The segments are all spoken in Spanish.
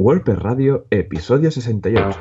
WordPress Radio, episodio 68.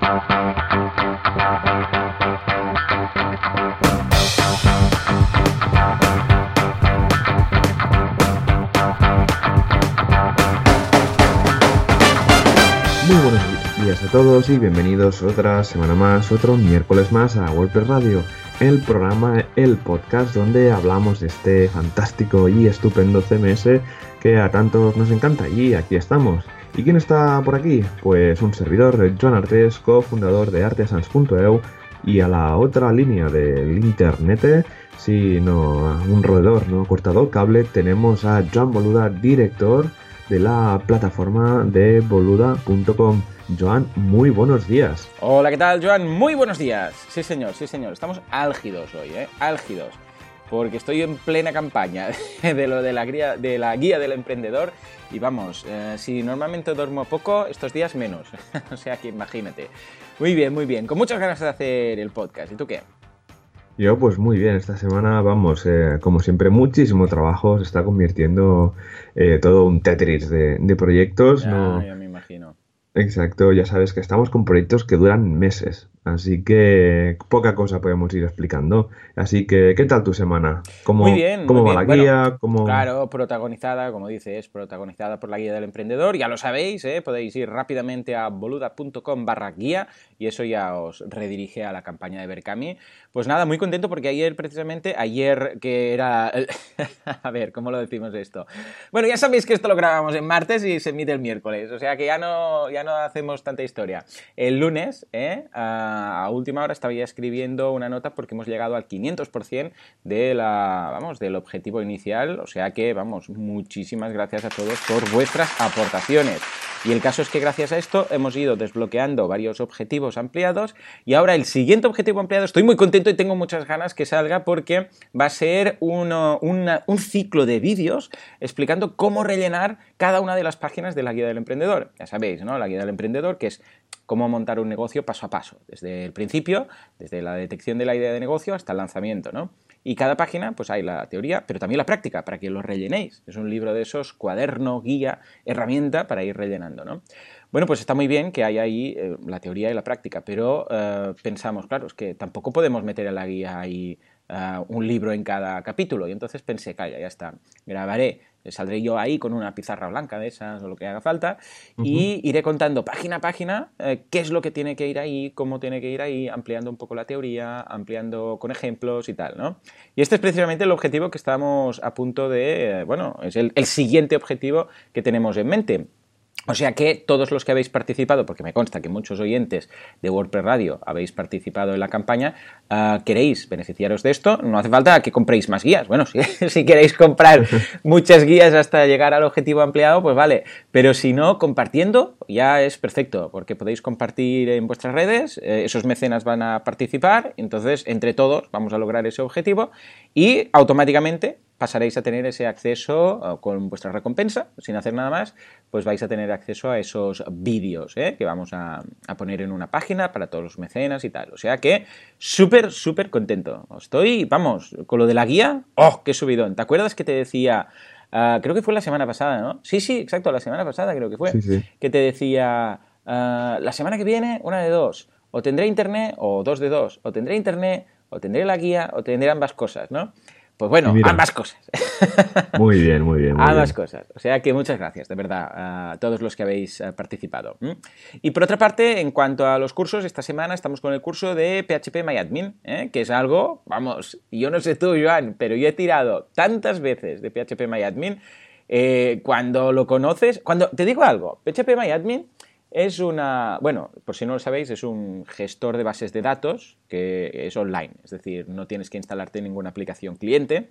Muy buenos días a todos y bienvenidos otra semana más, otro miércoles más a WordPress Radio, el programa, el podcast donde hablamos de este fantástico y estupendo CMS que a tantos nos encanta y aquí estamos. ¿Y quién está por aquí? Pues un servidor, Joan Artes, cofundador de artesans.eu y a la otra línea del internet, si no, un roedor, no cortador cable, tenemos a Joan Boluda, director de la plataforma de boluda.com. Joan, muy buenos días. Hola, ¿qué tal, Joan? Muy buenos días. Sí, señor, sí, señor. Estamos álgidos hoy, ¿eh? Álgidos. Porque estoy en plena campaña de lo de la guía, de la guía del emprendedor. Y vamos, eh, si normalmente duermo poco, estos días menos. o sea que imagínate. Muy bien, muy bien. Con muchas ganas de hacer el podcast. ¿Y tú qué? Yo pues muy bien, esta semana vamos, eh, como siempre, muchísimo trabajo, se está convirtiendo eh, todo un Tetris de, de proyectos. No, ya me imagino. Exacto, ya sabes que estamos con proyectos que duran meses, así que poca cosa podemos ir explicando. Así que, ¿qué tal tu semana? ¿Cómo, Muy bien, ¿Cómo muy va bien. la guía? Bueno, ¿Cómo... Claro, protagonizada, como dices, protagonizada por la guía del emprendedor. Ya lo sabéis, ¿eh? podéis ir rápidamente a boluda.com barra guía y eso ya os redirige a la campaña de Berkami. Pues nada, muy contento porque ayer, precisamente, ayer que era... a ver, ¿cómo lo decimos esto? Bueno, ya sabéis que esto lo grabamos en martes y se emite el miércoles, o sea que ya no, ya no hacemos tanta historia. El lunes, ¿eh? A, última hora, estaba ya escribiendo una nota porque hemos llegado al 500% de la, vamos, del objetivo inicial, o sea que, vamos, muchísimas gracias a todos por vuestras aportaciones. Y el caso es que gracias a esto hemos ido desbloqueando varios objetivos ampliados y ahora el siguiente objetivo ampliado estoy muy contento y tengo muchas ganas que salga porque va a ser un ciclo de vídeos explicando cómo rellenar cada una de las páginas de la guía del emprendedor. Ya sabéis, ¿no? La guía del emprendedor que es cómo montar un negocio paso a paso, desde el principio, desde la detección de la idea de negocio hasta el lanzamiento, ¿no? Y cada página, pues hay la teoría, pero también la práctica, para que lo rellenéis. Es un libro de esos, cuaderno, guía, herramienta para ir rellenando, ¿no? Bueno, pues está muy bien que haya ahí eh, la teoría y la práctica, pero eh, pensamos, claro, es que tampoco podemos meter en la guía ahí eh, un libro en cada capítulo. Y entonces pensé, calla, ya está, grabaré, saldré yo ahí con una pizarra blanca de esas o lo que haga falta y iré contando página a página eh, qué es lo que tiene que ir ahí, cómo tiene que ir ahí, ampliando un poco la teoría, ampliando con ejemplos y tal, ¿no? Y este es precisamente el objetivo que estamos a punto de, eh, bueno, es el, el siguiente objetivo que tenemos en mente. O sea que todos los que habéis participado, porque me consta que muchos oyentes de WordPress Radio habéis participado en la campaña, ah, queréis beneficiaros de esto, no hace falta que compréis más guías. Bueno, si, si queréis comprar muchas guías hasta llegar al objetivo ampliado, pues vale. Pero si no, compartiendo ya es perfecto, porque podéis compartir en vuestras redes, eh, esos mecenas van a participar, entonces entre todos vamos a lograr ese objetivo y automáticamente pasaréis a tener ese acceso uh, con vuestra recompensa, sin hacer nada más, pues vais a tener acceso a esos vídeos ¿eh? que vamos a, a, poner en una página para todos los mecenas y tal. O sea que súper, súper contento. Estoy, vamos, con lo de la guía, ¡oh, qué subidón! ¿Te acuerdas que te decía... Uh, creo que fue la semana pasada, ¿no? Sí, sí, exacto, la semana pasada creo que fue. Sí, sí. Que te decía, uh, la semana que viene, una de dos. O tendré internet, o dos de dos. O tendré internet, o tendré la guía, o tendré ambas cosas, ¿no? Pues bueno, Mira. ambas cosas. Muy bien, muy bien. Muy ambas bien. cosas. O sea que muchas gracias, de verdad, a todos los que habéis uh, participado. Y por otra parte, en cuanto a los cursos, esta semana estamos con el curso de PHP MyAdmin, ¿eh? que es algo, vamos, yo no sé tú, Joan, pero yo he tirado tantas veces de PHP MyAdmin. Eh, cuando lo conoces, cuando te digo algo, PHP MyAdmin es una, bueno, por si no lo sabéis, es un gestor de bases de datos que es online, es decir, no tienes que instalarte ninguna aplicación cliente,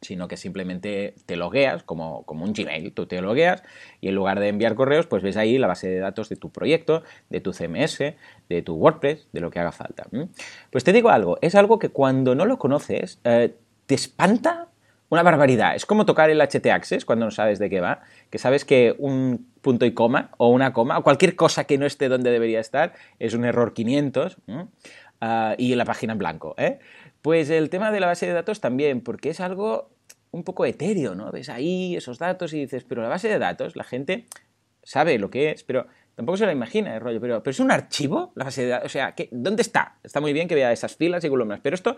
sino que simplemente te logueas como, como, un Gmail, tú te logueas y en lugar de enviar correos, pues ves ahí la base de datos de tu proyecto, de tu CMS, de tu WordPress, de lo que haga falta. Pues te digo algo, es algo que cuando no lo conoces, eh, te espanta una barbaridad. Es como tocar el HT Access cuando no sabes de qué va, que sabes que un punto y coma o una coma o cualquier cosa que no esté donde debería estar es un error 500 ¿eh? uh, y la página en blanco. ¿eh? Pues el tema de la base de datos también, porque es algo un poco etéreo, ¿no? Ves ahí esos datos y dices, pero la base de datos, la gente sabe lo que es, pero tampoco se la imagina el rollo, pero, pero es un archivo, la base de datos, o sea, ¿qué, ¿dónde está? Está muy bien que vea esas filas y columnas, pero esto,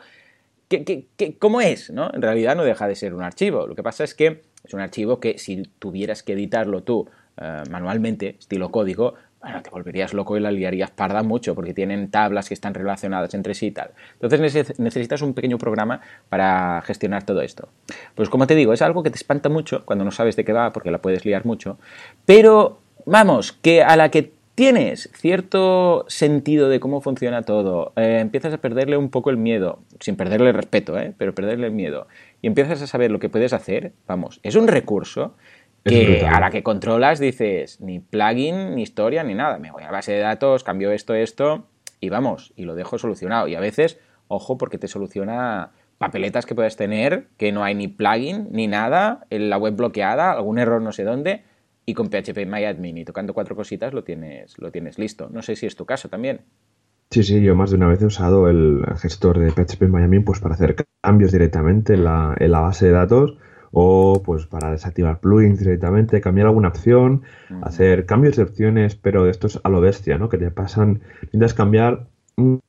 ¿qué, qué, qué, cómo es? ¿no? En realidad no deja de ser un archivo, lo que pasa es que es un archivo que si tuvieras que editarlo tú uh, manualmente, estilo código, bueno, te volverías loco y la liarías parda mucho porque tienen tablas que están relacionadas entre sí y tal. Entonces necesitas un pequeño programa para gestionar todo esto. Pues como te digo, es algo que te espanta mucho cuando no sabes de qué va porque la puedes liar mucho, pero vamos, que a la que tienes cierto sentido de cómo funciona todo, eh, empiezas a perderle un poco el miedo, sin perderle el respeto, eh, pero perderle el miedo, y empiezas a saber lo que puedes hacer, vamos, es un recurso que a la que controlas dices ni plugin, ni historia, ni nada. Me voy a la base de datos, cambio esto, esto y vamos, y lo dejo solucionado. Y a veces, ojo, porque te soluciona papeletas que puedes tener, que no hay ni plugin, ni nada, en la web bloqueada, algún error no sé dónde, y con PHP MyAdmin y tocando cuatro cositas lo tienes, lo tienes listo. No sé si es tu caso también. Sí, sí, yo más de una vez he usado el gestor de PHP MyAdmin pues para hacer cambios directamente en la, en la base de datos o pues para desactivar plugins directamente, cambiar alguna opción, hacer cambios de opciones, pero esto es a lo bestia, ¿no? Que te pasan, necesitas cambiar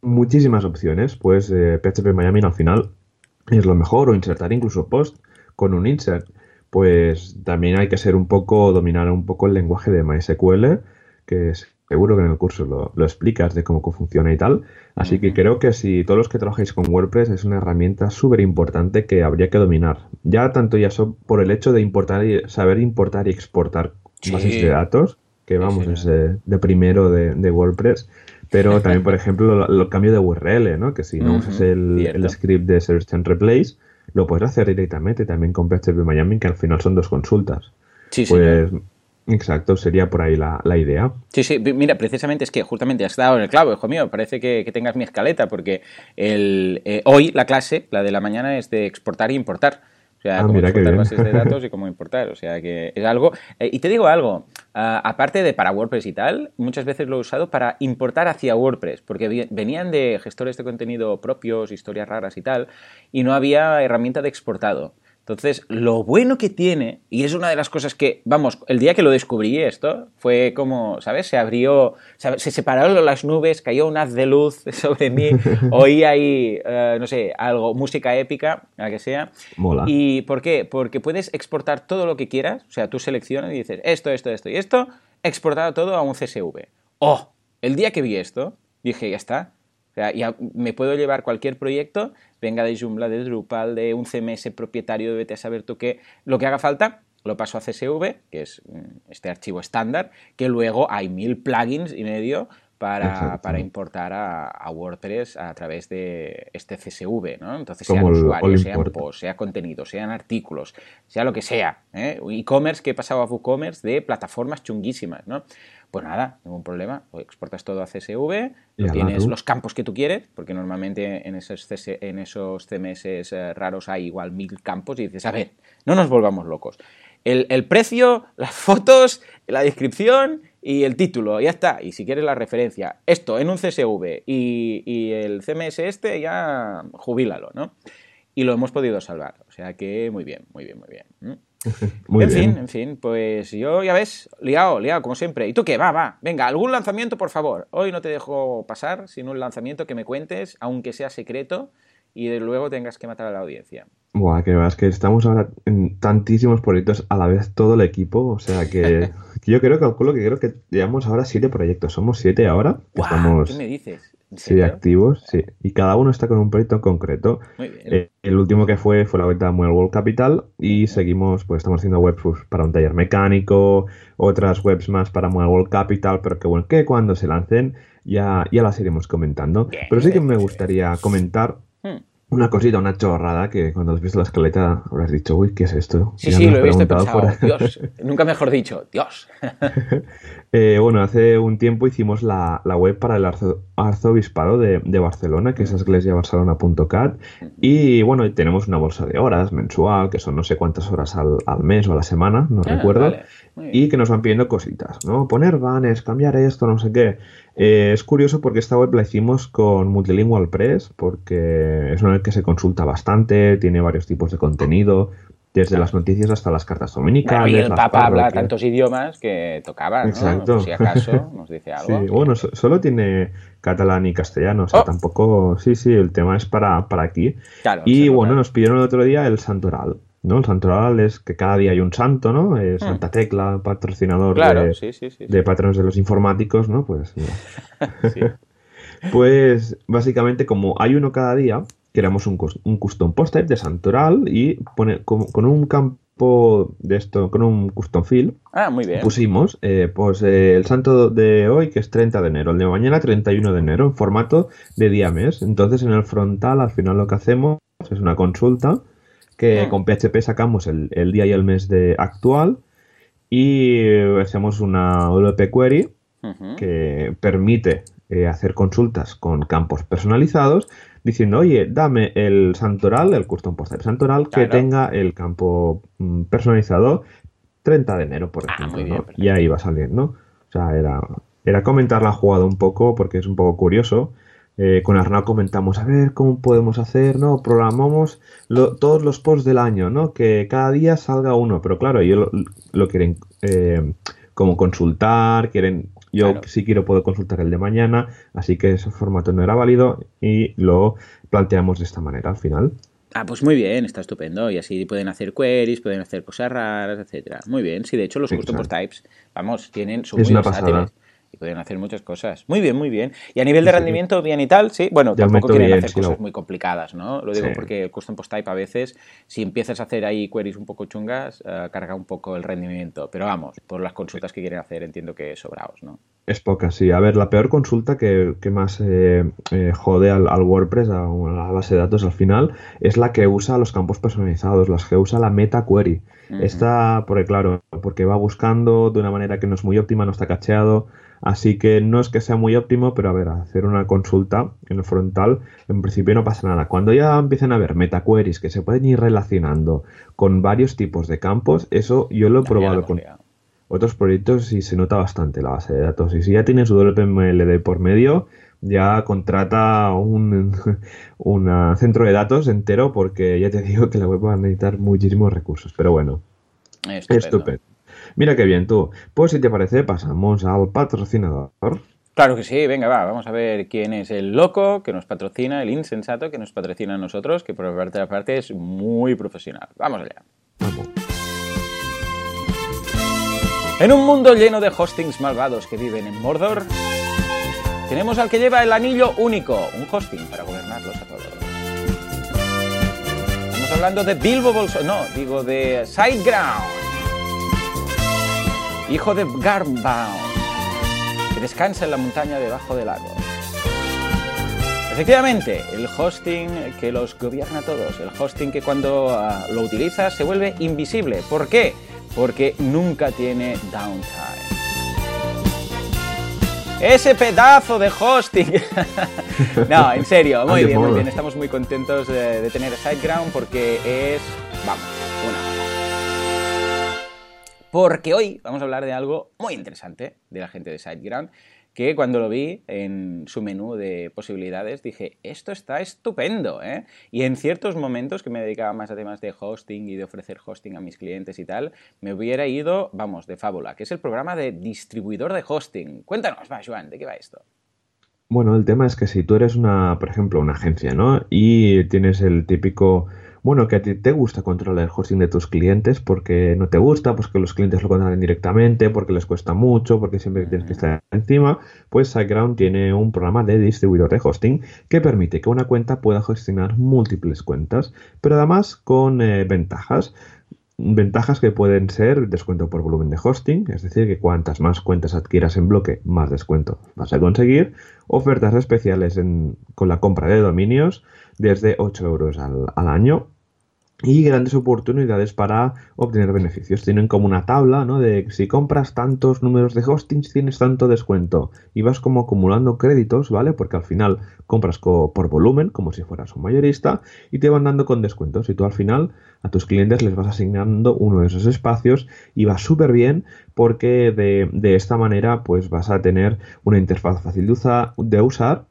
muchísimas opciones, pues eh, PHP Miami al final es lo mejor, o insertar incluso post con un insert, pues también hay que ser un poco, dominar un poco el lenguaje de MySQL, que es seguro que en el curso lo, lo explicas de cómo funciona y tal. Así que creo que si todos los que trabajáis con WordPress es una herramienta súper importante que habría que dominar. Ya tanto ya son por el hecho de importar y saber importar y exportar bases de datos, que vamos, es de, primero de, WordPress. Pero también, por ejemplo, el cambio de URL, ¿no? Que si no usas el, el, script de Search and Replace, lo puedes hacer directamente también con PHP Miami, que al final son dos consultas. Sí, pues Exacto, sería por ahí la, idea. Sí, sí, mira, precisamente es que justamente has dado en el clavo, hijo mío, parece que, tengas mi escaleta, porque el, eh, hoy la clase, la de la mañana, es de exportar e importar. O sea, ah, cómo exportar bases de datos y cómo importar. O sea, que es algo... Eh, y te digo algo, aparte de para WordPress y tal, muchas veces lo he usado para importar hacia WordPress, porque venían de gestores de contenido propios, historias raras y tal, y no había herramienta de exportado. Entonces, lo bueno que tiene, y es una de las cosas que, vamos, el día que lo descubrí esto, fue como, ¿sabes? Se abrió, se separaron las nubes, cayó un haz de luz sobre mí, oí ahí, uh, no sé, algo, música épica, la que sea. Mola. ¿Y por qué? Porque puedes exportar todo lo que quieras, o sea, tú seleccionas y dices, esto, esto, esto y esto, exportado todo a un CSV. ¡Oh! El día que vi esto, dije, ya está, o sea, ya me puedo llevar cualquier proyecto, venga de Joomla, de Drupal, de un CMS propietario, de vete a saber tú qué, lo que haga falta, lo paso a CSV, que es mm, este archivo estándar, que luego hay mil plugins y medio para, para importar a, WordPress a través de este CSV, ¿no? Entonces, sea usuario, sean posts, sea contenido, sean artículos, sea lo que sea. ¿eh? E-commerce que he pasado a WooCommerce de plataformas chunguísimas, ¿no? Pues nada, ningún problema. exportas todo a CSV, tienes los campos que tú quieres, porque normalmente en esos, en esos CMS eh, raros hay igual mil campos y dices, a ver, no nos volvamos locos. El, precio, las fotos, la descripción y el título, ya está. Y si quieres la referencia, esto en un CSV y, y el CMS este, ya jubílalo, ¿no? Y lo hemos podido salvar. O sea que muy bien, muy bien, muy bien. en fin, en fin, pues yo ya ves, liado, liado, como siempre. ¿Y tú qué? Va, va, venga, algún lanzamiento, por favor. Hoy no te dejo pasar, sino un lanzamiento que me cuentes, aunque sea secreto, y de luego tengas que matar a la audiencia. Buah, que es que estamos ahora en tantísimos proyectos a la vez todo el equipo, o sea que, yo creo, calculo que creo que llevamos ahora siete proyectos, somos siete ahora. ¿Qué me dices? Sí, activos, sí. Y cada uno está con un proyecto en concreto. Eh, el último que fue fue la venta de Muel World Capital y seguimos, pues estamos haciendo webs pues, para un taller mecánico, otras webs más para Muel World Capital, pero que bueno, que cuando se lancen ya, ya las iremos comentando. pero sí que me gustaría comentar hmm. Una cosita, una chorrada que cuando has visto la escaleta habrás dicho, uy, ¿qué es esto? Sí, sí, lo he visto pensado, Dios, nunca mejor dicho, Dios. eh, bueno, hace un tiempo hicimos la, la web para el arzobispado de, de, Barcelona, que es esglesiabarcelona.cat, y bueno, tenemos una bolsa de horas mensual, que son no sé cuántas horas al, al mes o a la semana, no ah, recuerdo, y que nos van pidiendo cositas, ¿no? Poner banners, cambiar esto, no sé qué. Eh, es curioso porque esta web la hicimos con Multilingual Press, porque es una web que se consulta bastante, tiene varios tipos de contenido, desde las noticias hasta las cartas dominicales. y el Papa habla tantos idiomas que tocaba, ¿no? Exacto. si acaso nos dice algo. Sí, bueno, solo tiene catalán y castellano, o sea, oh. tampoco, sí, sí, el tema es para, para aquí. y bueno, nos pidieron el otro día el santoral. ¿no? El santoral es que cada día hay un santo, ¿no? Eh, hmm. Santa Tecla, patrocinador de, de patrones de los informáticos, ¿no? Pues, pues básicamente como hay uno cada día, creamos un, un custom post type de santoral y pone, con, un campo de esto, con un custom field, ah, muy bien. pusimos eh, pues eh, el santo de hoy que es 30 de enero, el de mañana 31 de enero en formato de día mes. Entonces en el frontal al final lo que hacemos es una consulta que ah. con PHP sacamos el, día y el mes de actual y hacemos una WP query que permite eh, hacer consultas con campos personalizados diciendo, oye, dame el santoral, el custom post santoral que tenga el campo mm, personalizado 30 de enero, por ah, ejemplo. y ahí va saliendo. O sea, era, era comentar la jugada un poco porque es un poco curioso. Eh, con Arnau comentamos, a ver cómo podemos hacer, ¿no? Programamos todos los posts del año, ¿no? Que cada día salga uno, pero claro, ellos lo, quieren eh, como consultar, quieren, yo si quiero puedo consultar el de mañana, así que ese formato no era válido y lo planteamos de esta manera al final. Ah, pues muy bien, está estupendo. Y así pueden hacer queries, pueden hacer cosas raras, etcétera. Muy bien. Sí, de hecho los custom post types, vamos, tienen su muy y pueden hacer muchas cosas. Muy bien, muy bien. Y a nivel de rendimiento, bien y tal, sí. Bueno, tampoco quieren hacer cosas muy complicadas, ¿no? Lo digo porque el custom post type a veces, si empiezas a hacer ahí queries un poco chungas, eh, carga un poco el rendimiento. Pero vamos, por las consultas que quieren hacer, entiendo que sobraos, ¿no? Es poca, sí. A ver, la peor consulta que, más eh, eh, jode al, WordPress, a, la base de datos al final, es la que usa los campos personalizados, las que usa la meta query. Esta, porque claro, porque va buscando de una manera que no es muy óptima, no está cacheado. Así que no es que sea muy óptimo, pero a ver, hacer una consulta en el frontal, en principio no pasa nada. Cuando ya empiezan a ver metaqueries que se pueden ir relacionando con varios tipos de campos, eso yo lo he probado con otros proyectos y se nota bastante la base de datos. Y si ya tienes WPMLD por medio, ya contrata un, centro de datos entero porque ya te digo que la web va a necesitar muchísimos recursos. Pero bueno, estupendo. Mira qué bien tú. Pues si te parece, pasamos al patrocinador. Claro que sí, venga, va, vamos a ver quién es el loco que nos patrocina, el insensato que nos patrocina a nosotros, que por parte de la parte es muy profesional. Vamos allá. En un mundo lleno de hostings malvados que viven en Mordor, tenemos al que lleva el anillo único, un hosting para gobernarlos a todos. Estamos hablando de Bilbo Bolso, no, digo de Sideground hijo de Garmbound, que descansa en la montaña debajo del lago. Efectivamente, el hosting que los gobierna a todos, el hosting que cuando ah, lo utilizas se vuelve invisible. ¿Por qué? Porque nunca tiene downtime. Ese pedazo de hosting. no, en serio, muy bien, muy bien. Estamos muy contentos de, de tener SiteGround porque es, vamos, una porque hoy vamos a hablar de algo muy interesante de la gente de SiteGround, que cuando lo vi en su menú de posibilidades dije, esto está estupendo, ¿eh? Y en ciertos momentos que me dedicaba más a temas de hosting y de ofrecer hosting a mis clientes y tal, me hubiera ido, vamos, de fábula, que es el programa de distribuidor de hosting. Cuéntanos, va, Joan, ¿de qué va esto? Bueno, el tema es que si tú eres una, por ejemplo, una agencia, ¿no? Y tienes el típico bueno, que a ti te gusta controlar el hosting de tus clientes porque no te gusta, pues que los clientes lo controlen directamente, porque les cuesta mucho, porque siempre tienes que estar encima, pues SiteGround tiene un programa de distribuidor de hosting que permite que una cuenta pueda gestionar múltiples cuentas, pero además con eh, ventajas. Ventajas que pueden ser descuento por volumen de hosting, es decir, que cuantas más cuentas adquieras en bloque, más descuento vas a conseguir. Ofertas especiales con la compra de dominios, desde 8 euros al, año y grandes oportunidades para obtener beneficios. Tienen como una tabla, ¿no? De si compras tantos números de hostings tienes tanto descuento y vas como acumulando créditos, ¿vale? Porque al final compras por volumen, como si fueras un mayorista, y te van dando con descuentos. Y tú al final a tus clientes les vas asignando uno de esos espacios y va súper bien porque de, esta manera pues vas a tener una interfaz fácil de, de usar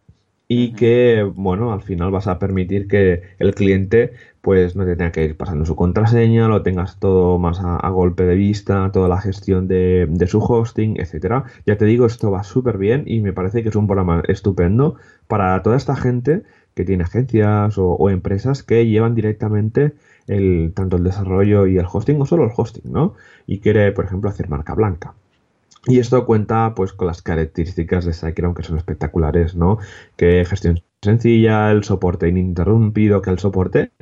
y que, bueno, al final vas a permitir que el cliente pues no te tenga que ir pasando su contraseña, lo tengas todo más a, golpe de vista, toda la gestión de, su hosting, etcétera. Ya te digo, esto va súper bien y me parece que es un programa estupendo para toda esta gente que tiene agencias o, empresas que llevan directamente el, tanto el desarrollo y el hosting o solo el hosting, ¿no? Y quiere, por ejemplo, hacer marca blanca. Y esto cuenta pues con las características de SiteGround que son espectaculares, ¿no? Que gestión sencilla, el soporte ininterrumpido, que el soporte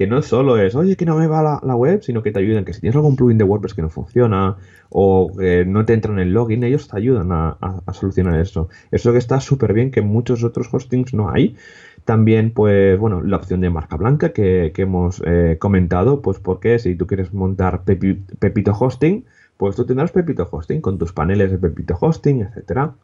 que no solo es, oye, que no me va la, web, sino que te ayudan, que si tienes algún plugin de WordPress que no funciona o que no te entra en el login, ellos te ayudan a, solucionar eso. Eso que está súper bien, que muchos otros hostings no hay. También, pues, bueno, la opción de marca blanca que, hemos eh, comentado, pues porque si tú quieres montar Pepito Hosting, pues tú tendrás Pepito Hosting con tus paneles de Pepito Hosting, etcétera.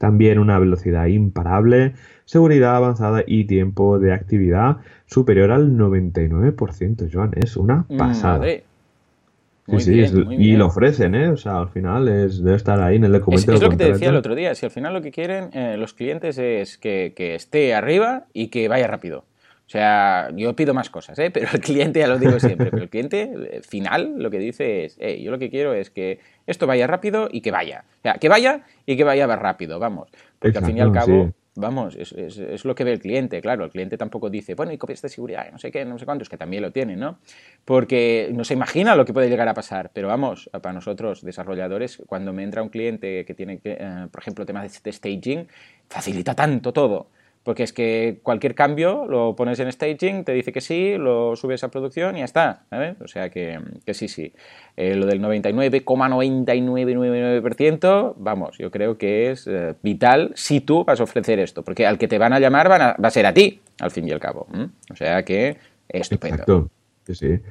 También una velocidad imparable, seguridad avanzada y tiempo de actividad superior al 99%, Joan. Es una pasada. sí, sí, y lo ofrecen, ¿eh? O sea, al final es, debe estar ahí en el documento. Es, es lo que te decía el otro día. Si al final lo que quieren eh, los clientes es que, que esté arriba y que vaya rápido. O sea, yo pido más cosas, ¿eh? pero el cliente, ya lo digo siempre, pero el cliente eh, final lo que dice es, yo lo que quiero es que esto vaya rápido y que vaya. O sea, que vaya y que vaya rápido, vamos. Porque al fin y al cabo, vamos, es, es, lo que ve el cliente, claro. El cliente tampoco dice, bueno, y copias de seguridad, no sé qué, no sé cuántos, que también lo tienen, ¿no? Porque no se imagina lo que puede llegar a pasar. Pero vamos, para nosotros, desarrolladores, cuando me entra un cliente que tiene, que, eh, por ejemplo, temas de staging, facilita tanto todo porque es que cualquier cambio lo pones en staging, te dice que sí, lo subes a producción y ya está. O sea que, sí, sí. Eh, lo del 99,9999%, vamos, yo creo que es eh, vital si tú vas a ofrecer esto, porque al que te van a llamar va a ser a ti, al fin y al cabo. O sea que estupendo.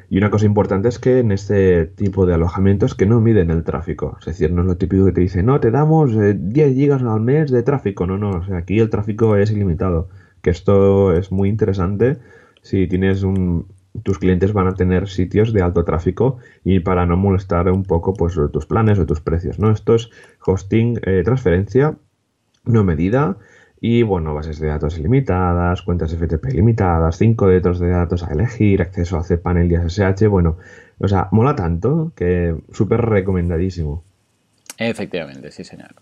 Y una cosa importante es que en este tipo de alojamientos que no miden el tráfico. Es decir, no es lo típico que te dice, no, te damos 10 eh, gigas al mes de tráfico. No, no, o sea, aquí el tráfico es ilimitado. Que esto es muy interesante si tienes un... Tus clientes van a tener sitios de alto tráfico y para no molestar un poco pues tus planes o tus precios, ¿no? Esto es hosting, eh, transferencia no medida y bueno, bases de datos ilimitadas, cuentas FTP ilimitadas, 5 datos de datos a elegir, acceso a cPanel y SSH. Bueno, o sea, mola tanto que súper recomendadísimo. Efectivamente, sí, señor.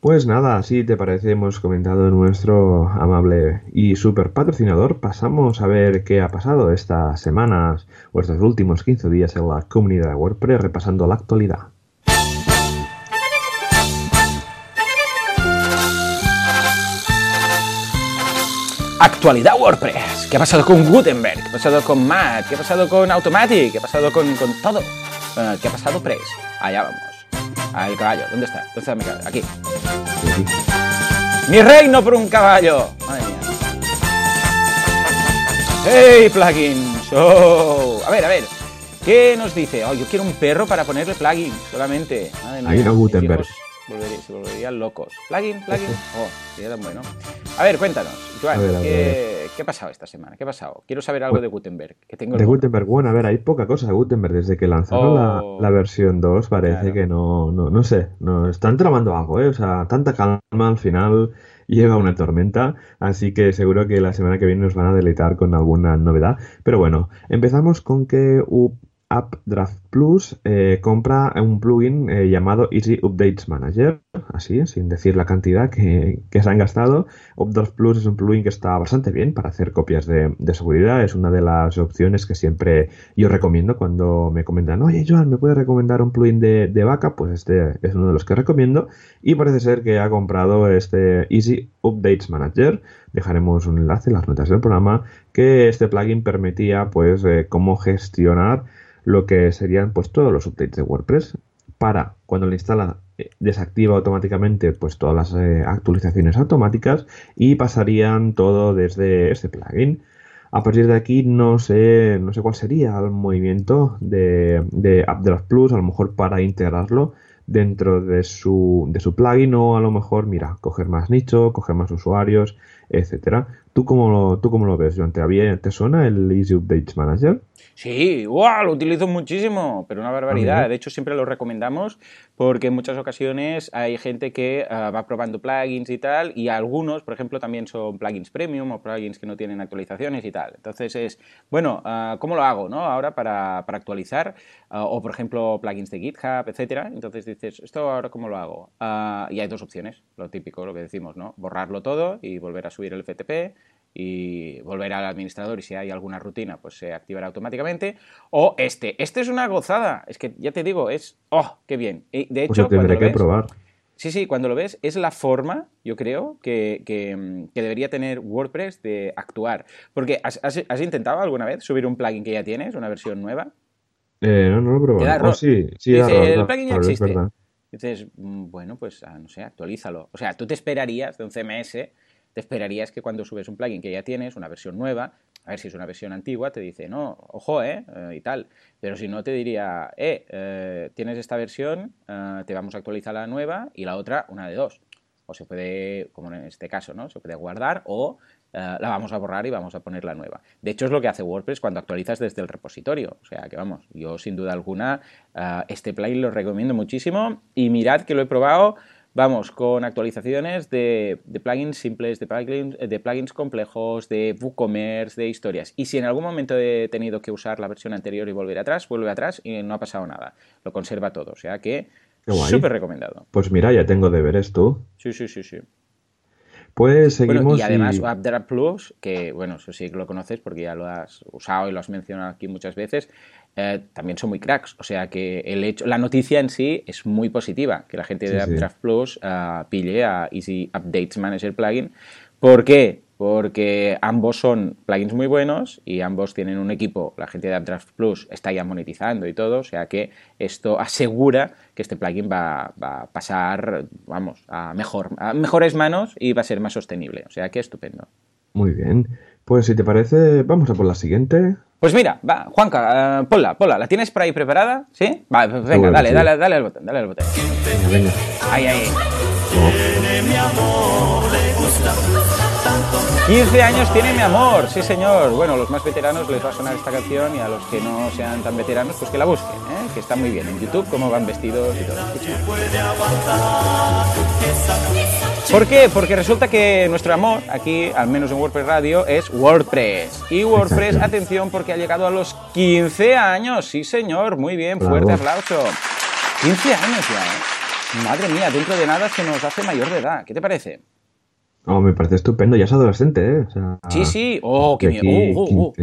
Pues nada, si te parece, hemos comentado nuestro amable y súper patrocinador. Pasamos a ver qué ha pasado estas semanas o estos últimos 15 días en la comunidad de WordPress, repasando la actualidad. Actualidad WordPress. ¿Qué ha pasado con Gutenberg? ¿Qué ha pasado con Matt? ¿Qué ha pasado con Automatic? ¿Qué ha pasado con, con todo? ¿Qué ha pasado Press? Allá vamos. Al caballo. ¿Dónde está? ¿Dónde está mi caballo? Aquí. Mi reino por un caballo. Madre mía. ¡Hey, plugins! Oh. A ver, a ver. ¿Qué nos dice? Oh, yo quiero un perro para ponerle plugin solamente. Madre mía. Ahí no Gutenberg se volverían locos. Plugin, plugin. Oh, sería bueno. A ver, cuéntanos, Joan, ¿qué, ha pasado esta semana? ¿Qué ha pasado? Quiero saber algo de Gutenberg. Que tengo de Gutenberg, bueno, a ver, hay poca cosa de Gutenberg. Desde que lanzaron la, oh, versión 2 parece que no, no, no sé, no, están tramando algo, ¿eh? O sea, tanta calma al final llega una tormenta, así que seguro que la semana que viene nos van a deleitar con alguna novedad. Pero bueno, empezamos con que AppDraft Plus eh, compra un plugin eh, llamado Easy Updates Manager, así, sin decir la cantidad que, se han gastado. AppDraft Plus es un plugin que está bastante bien para hacer copias de, seguridad. Es una de las opciones que siempre yo recomiendo cuando me comentan, oye Joan, ¿me puedes recomendar un plugin de, de backup? Pues este es uno de los que recomiendo. Y parece ser que ha comprado este Easy Updates Manager. Dejaremos un enlace en las notas del programa que este plugin permitía pues eh, cómo gestionar lo que serían pues todos los updates de WordPress para cuando lo instala eh, desactiva automáticamente pues todas las eh, actualizaciones automáticas y pasarían todo desde este plugin. A partir de aquí no sé, no sé cuál sería el movimiento de, de AppDraft Plus, a lo mejor para integrarlo dentro de su, de su plugin o a lo mejor, mira, coger más nicho, coger más usuarios, etcétera. ¿Tú cómo lo, tú cómo lo ves, Joan? ¿Te, ¿Te suena el Easy Updates Manager? Sí, wow, lo utilizo muchísimo, pero una barbaridad. De hecho, siempre lo recomendamos porque en muchas ocasiones hay gente que ah, va probando plugins y tal, y algunos, por ejemplo, también son plugins premium o plugins que no tienen actualizaciones y tal. Entonces es, bueno, ah, ¿cómo lo hago, no? Ahora para, para actualizar, ah, o por ejemplo, plugins de GitHub, etcétera. Entonces dices, ¿esto ahora cómo lo hago? y hay dos opciones, lo típico, lo que decimos, ¿no? Borrarlo todo y volver a subir el FTP y volver al administrador y si hay alguna rutina pues se activará automáticamente o este, este es una gozada, es que ya te digo, es oh, qué bien. Y de pues hecho, pues tendré que probar. Sí, sí, cuando lo ves es la forma, yo creo, que, que, debería tener WordPress de actuar. Porque ¿has, has, intentado alguna vez subir un plugin que ya tienes, una versión nueva? Eh, no, no lo he probado. Oh, sí, sí, el plugin ya existe. Dices, mm, bueno, pues ah, no sé, actualízalo. O sea, tú te esperarías de un CMS te esperarías que cuando subes un plugin que ya tienes, una versión nueva, a ver si es una versión antigua, te dice, no, ojo, eh, eh y tal. Pero si no, te diría, eh, eh tienes esta versión, eh, te vamos a actualizar la nueva y la otra, una de dos. O se puede, como en este caso, ¿no? Se puede guardar o la vamos a borrar y vamos a poner la nueva. De hecho, es lo que hace WordPress cuando actualizas desde el repositorio. O sea que vamos, yo sin duda alguna este plugin lo recomiendo muchísimo y mirad que lo he probado Vamos con actualizaciones de, plugins simples, de plugins, de plugins complejos, de WooCommerce, de historias. Y si en algún momento he tenido que usar la versión anterior y volver atrás, vuelve atrás y no ha pasado nada. Lo conserva todo. O sea que súper recomendado. Pues mira, ya tengo deberes tú. Sí, sí, sí, sí. Pues seguimos. y además y... Plus, que bueno, eso sí que lo conoces porque ya lo has usado y lo has mencionado aquí muchas veces, eh, también son muy cracks. O sea que el hecho, la noticia en sí es muy positiva, que la gente de Updraft Plus uh, pille a Easy Updates Manager Plugin. ¿Por qué? Porque ambos son plugins muy buenos y ambos tienen un equipo, la gente de Updraft Plus está ya monetizando y todo, o sea que esto asegura que este plugin va, va a pasar, vamos, a, mejor, a mejores manos y va a ser más sostenible. O sea que estupendo. Muy bien. Pues si te parece, vamos a por la siguiente. Pues mira, va, Juanca, uh, ponla, ponla. ¿La tienes por ahí preparada? ¿Sí? Va, pues venga, dale, dale, dale al botón, dale al botón. Venga, venga. Ahí, ahí. 15 años tiene mi amor, sí señor. Bueno, los más veteranos les va a sonar esta canción y a los que no sean tan veteranos, pues que la busquen, ¿eh? que está muy bien en YouTube, cómo van vestidos y todo. ¿Por qué? Porque resulta que nuestro amor, aquí, al menos en WordPress Radio, es WordPress. Y WordPress, atención, porque ha llegado a los 15 años. Sí, señor, muy bien, fuerte aplauso. 15 años ya, ¿eh? Madre mía, dentro de nada se nos hace mayor de edad. ¿Qué te parece? Oh, me parece estupendo, ya es adolescente, ¿eh? sí, sí, oh, qué miedo, oh, oh, oh, qué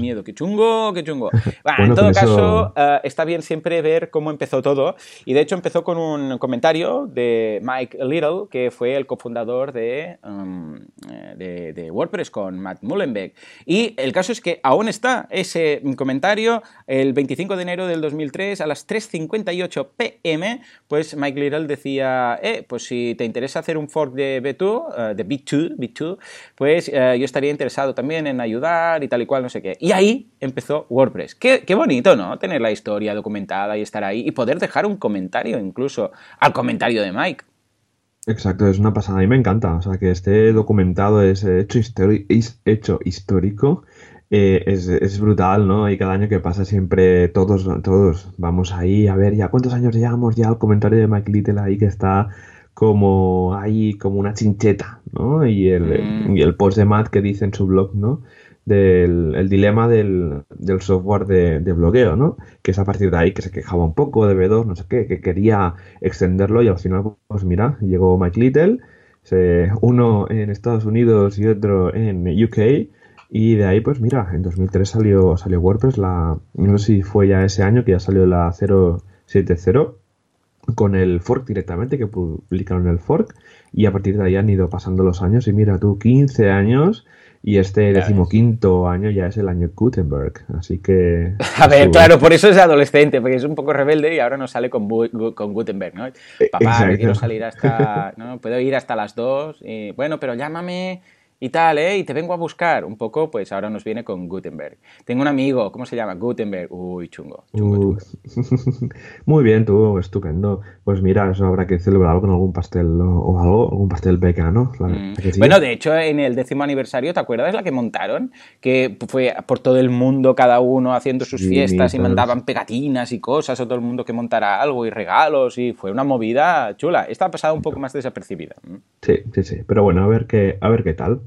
miedo, qué chungo, qué chungo. en todo caso, eh, está bien siempre ver cómo empezó todo, y de hecho empezó con un comentario de Mike Little, que fue el cofundador de, um, eh, de, WordPress con Matt Mullenbeck. Y el caso es que aún está ese comentario, el 25 de enero del 2003, a las 3.58 pm, pues Mike Little decía, eh, pues si te interesa hacer un fork de B2, de B2, B2 pues eh, yo estaría interesado también en ayudar y tal y cual, no sé qué. Y ahí empezó WordPress. Qué, bonito, ¿no? Tener la historia documentada y estar ahí y poder dejar un comentario incluso al comentario de Mike. Exacto, es una pasada. A mí me encanta. O sea, que esté documentado, es hecho, hecho histórico. Eh, es, es, brutal, ¿no? Y cada año que pasa siempre todos, todos vamos ahí a ver ya cuántos años llevamos ya el comentario de Mike Little ahí que está como ahí como una chincheta, ¿no? Y el, mm. y el post de Matt que dice en su blog, ¿no? Del el dilema del, del software de, de, blogueo, ¿no? Que es a partir de ahí que se quejaba un poco de B2, no sé qué, que quería extenderlo y al final, pues mira, llegó Mike Little, se, uno en Estados Unidos y otro en UK, y de ahí, pues mira, en 2003 salió, salió WordPress, la, no sé si fue ya ese año que ya salió la 070, con el fork directamente, que publicaron el fork, y a partir de ahí han ido pasando los años, y mira tú, 15 años, y este decimoquinto año ya es el año Gutenberg, así que... A ver, claro, por eso es adolescente, porque es un poco rebelde y ahora no sale con, con Gutenberg, ¿no? E, Papá, quiero salir hasta... ¿no? Puedo ir hasta las dos, y, bueno, pero llámame y tal, ¿eh? Y te vengo a buscar. Un poco, pues ahora nos viene con Gutenberg. Tengo un amigo, ¿cómo se llama? Gutenberg. Uy, chungo. chungo, Uh, Muy bien, tú, estupendo. Pues mira, eso habrá que celebrarlo con algún pastel o, algo, algún pastel vegano. Mm. Bueno, de hecho, en el décimo aniversario, ¿te acuerdas la que montaron? Que fue por todo el mundo, cada uno haciendo sus Sí, fiestas y mandaban pegatinas y cosas, o todo el mundo que montara algo y regalos, y fue una movida chula. Esta ha pasado un poco más desapercibida. Sí, sí, sí. Pero bueno, a ver qué, a ver qué tal.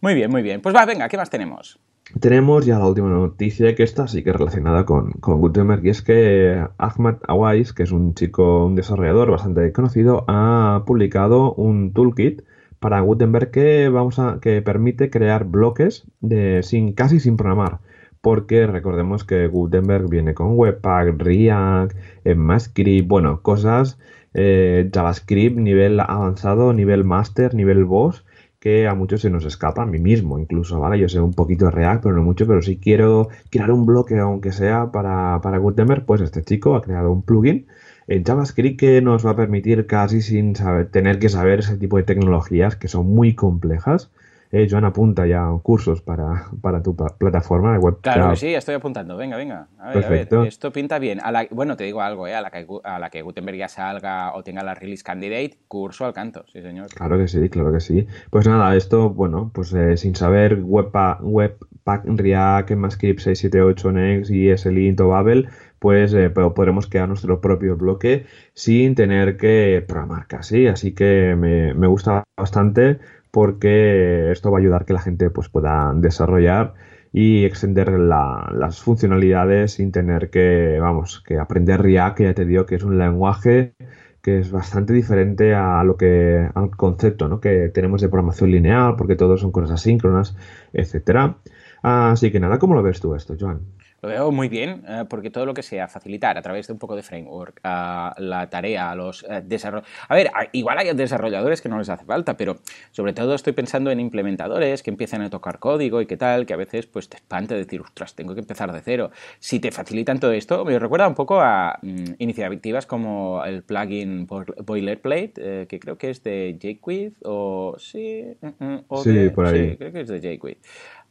Muy bien, muy bien. Pues va, venga, ¿qué más tenemos? Tenemos ya la última noticia que está sí que relacionada con, Gutenberg y es que Ahmad Awais, que es un chico, un desarrollador bastante conocido, ha publicado un toolkit para Gutenberg que vamos a que permite crear bloques de sin casi sin programar. Porque recordemos que Gutenberg viene con Webpack, React, ECMAScript, bueno, cosas eh, JavaScript nivel avanzado, nivel master, nivel boss que a muchos se nos escapa, a mí mismo incluso, ¿vale? Yo sé un poquito de React, pero no mucho, pero si quiero crear un bloque, aunque sea para, para Gutenberg, pues este chico ha creado un plugin en JavaScript que nos va a permitir casi sin saber, tener que saber ese tipo de tecnologías que son muy complejas. Eh, Joan apunta ya cursos para, para tu pla- plataforma de web. Claro que sí, estoy apuntando. Venga, venga. A ver, a Perfecto. ver. Esto pinta bien. A la- bueno, te digo algo, ¿eh? A la, que, a la que Gutenberg ya salga o tenga la release candidate, curso al canto. Sí, señor. Claro que sí, claro que sí. Pues nada, esto, bueno, pues eh, sin saber Webpack, Webpack React, ECMAScript 678 Next y SLint o Babel, pues eh, po- podremos crear nuestro propio bloque sin tener que programar casi. Así que me, me gusta bastante porque esto va a ayudar que la gente pues, pueda desarrollar y extender la- las funcionalidades sin tener que, vamos, que aprender React, que ya te digo que es un lenguaje que es bastante diferente a lo que al concepto ¿no? que tenemos de programación lineal, porque todos son cosas asíncronas, etcétera. Así que nada, ¿cómo lo ves tú esto, Joan? Lo veo muy bien, eh, porque todo lo que sea facilitar a través de un poco de framework a la tarea, a los eh, desarrolladores. A ver, igual hay desarrolladores que no les hace falta, pero sobre todo estoy pensando en implementadores que empiezan a tocar código y qué tal, que a veces pues te espanta decir, ostras, tengo que empezar de cero. Si te facilitan todo esto, me recuerda un poco a mm, iniciativas como el plugin Bo- Boilerplate, eh, que creo que es de Jquid, o sí, mm, mm, o Sí, de- por ahí. sí, creo que es de Jquid.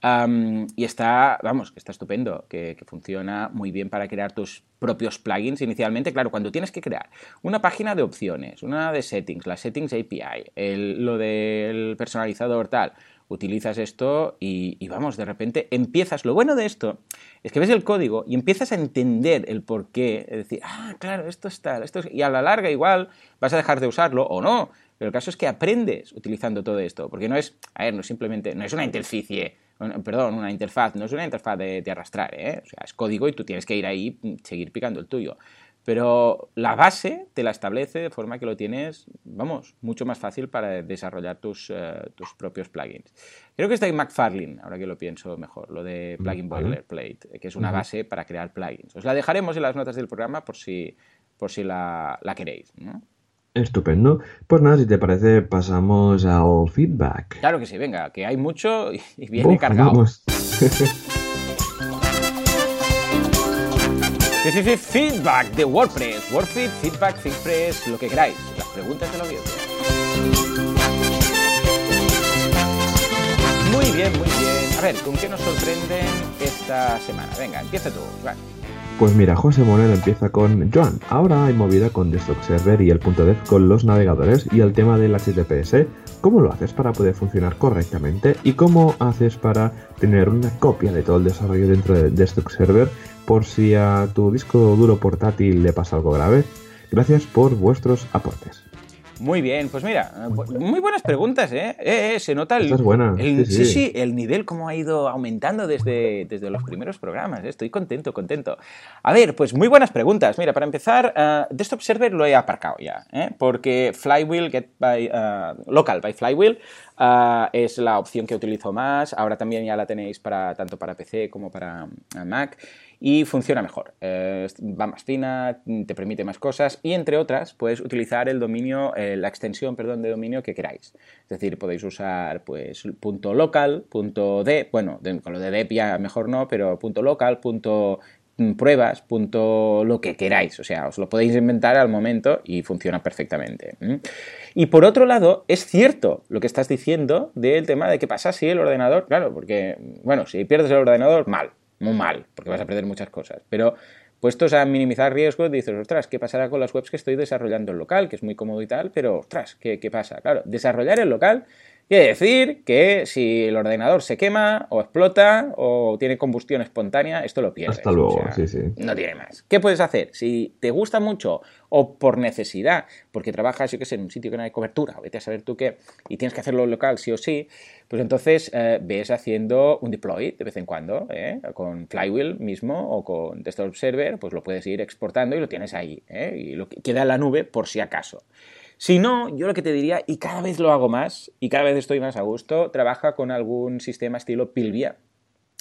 Y está, vamos, que está estupendo, que, funciona muy bien para crear tus propios plugins inicialmente. Claro, cuando tienes que crear una página de opciones, una de settings, la settings API, el- lo del personalizador tal, utilizas esto y, vamos, de repente empiezas. Lo bueno de esto es que ves el código y empiezas a entender el por qué. Es decir, ah, claro, esto es tal, esto es... Y a la larga igual vas a dejar de usarlo o no. Pero el caso es que aprendes utilizando todo esto, porque no es, a ver, no simplemente, no es una interficie, perdón, una interfaz, no es una interfaz de, de arrastrar, ¿eh? O sea, es código y tú tienes que ir ahí, mm, seguir picando el tuyo. Pero la base te la establece de forma que lo tienes, vamos, mucho más fácil para desarrollar tus, eh, tus propios plugins. Creo que es de McFarlane, ahora que lo pienso mejor, lo de plugin Vale. boilerplate, que es una base para crear plugins. Os la dejaremos en las notas del programa por si, por si la, la queréis. ¿no? Estupendo. Pues nada, si te parece, pasamos al feedback. Claro que sí, venga, que hay mucho y viene Uf, cargado. vamos. Sí, sí, sí, feedback de WordPress. WordFeed, feedback, FeedPress, lo que queráis. Las preguntas de la audiencia. Muy bien, muy bien. A ver, ¿con qué nos sorprenden esta semana? Venga, empieza tú. Pues mira, José Moreno empieza con Joan. Ahora hay movida con Desktop Server y el punto .dev con los navegadores y el tema del HTTPS. ¿Cómo lo haces para poder funcionar correctamente? ¿Y cómo haces para tener una copia de todo el desarrollo dentro de Desktop Server por si a tu disco duro portátil le pasa algo grave? Gracias por vuestros aportes. Muy bien, pues mira, muy buenas preguntas, ¿eh? Eh, eh, se nota el, Esta es buena, el- sí, sí, el nivel como ha ido aumentando desde, desde los primeros programas. ¿eh? Estoy contento, contento. A ver, pues muy buenas preguntas. Mira, para empezar, Desktop Server lo he aparcado ya, ¿eh? porque Flywheel, Get by, eh, Local by Flywheel, es la opción que utilizo más. Ahora también ya la tenéis para tanto para PC como para Mac y funciona mejor. Va más fina, te permite más cosas y entre otras puedes utilizar el dominio, eh, la extensión, perdón, de dominio que queráis. Es decir, podéis usar pues punto .local, punto .deb, bueno, de- con lo de deb ya mejor no, pero punto .local, punto pruebas, punto lo que queráis. O sea, os lo podéis inventar al momento y funciona perfectamente. Y por otro lado, es cierto lo que estás diciendo del tema de qué pasa si el ordenador, claro, porque, bueno, si pierdes el ordenador, mal, muy mal, porque vas a perder muchas cosas. Pero puestos a minimizar riesgos, dices, ostras, ¿qué pasará con las webs que estoy desarrollando en local? Que es muy cómodo y tal, pero, ostras, ¿qué, qué pasa? Claro, desarrollar en local Quiere decir que si el ordenador se quema o explota o tiene combustión espontánea, esto lo pierdes. Hasta luego, sí, sí. No tiene más. ¿Qué puedes hacer? Si te gusta mucho o por necesidad, porque trabajas, yo qué sé, en un sitio que no hay cobertura, o vete a saber tú qué, y tienes que hacerlo local sí o sí, pues entonces eh, ves haciendo un deploy de vez en cuando, ¿eh? con Flywheel mismo o con Desktop Server, pues lo puedes ir exportando y lo tienes ahí, ¿eh? y lo queda en la nube por si acaso. Si no, yo lo que te diría, y cada vez lo hago más, y cada vez estoy más a gusto, trabaja con algún sistema estilo Pilvia,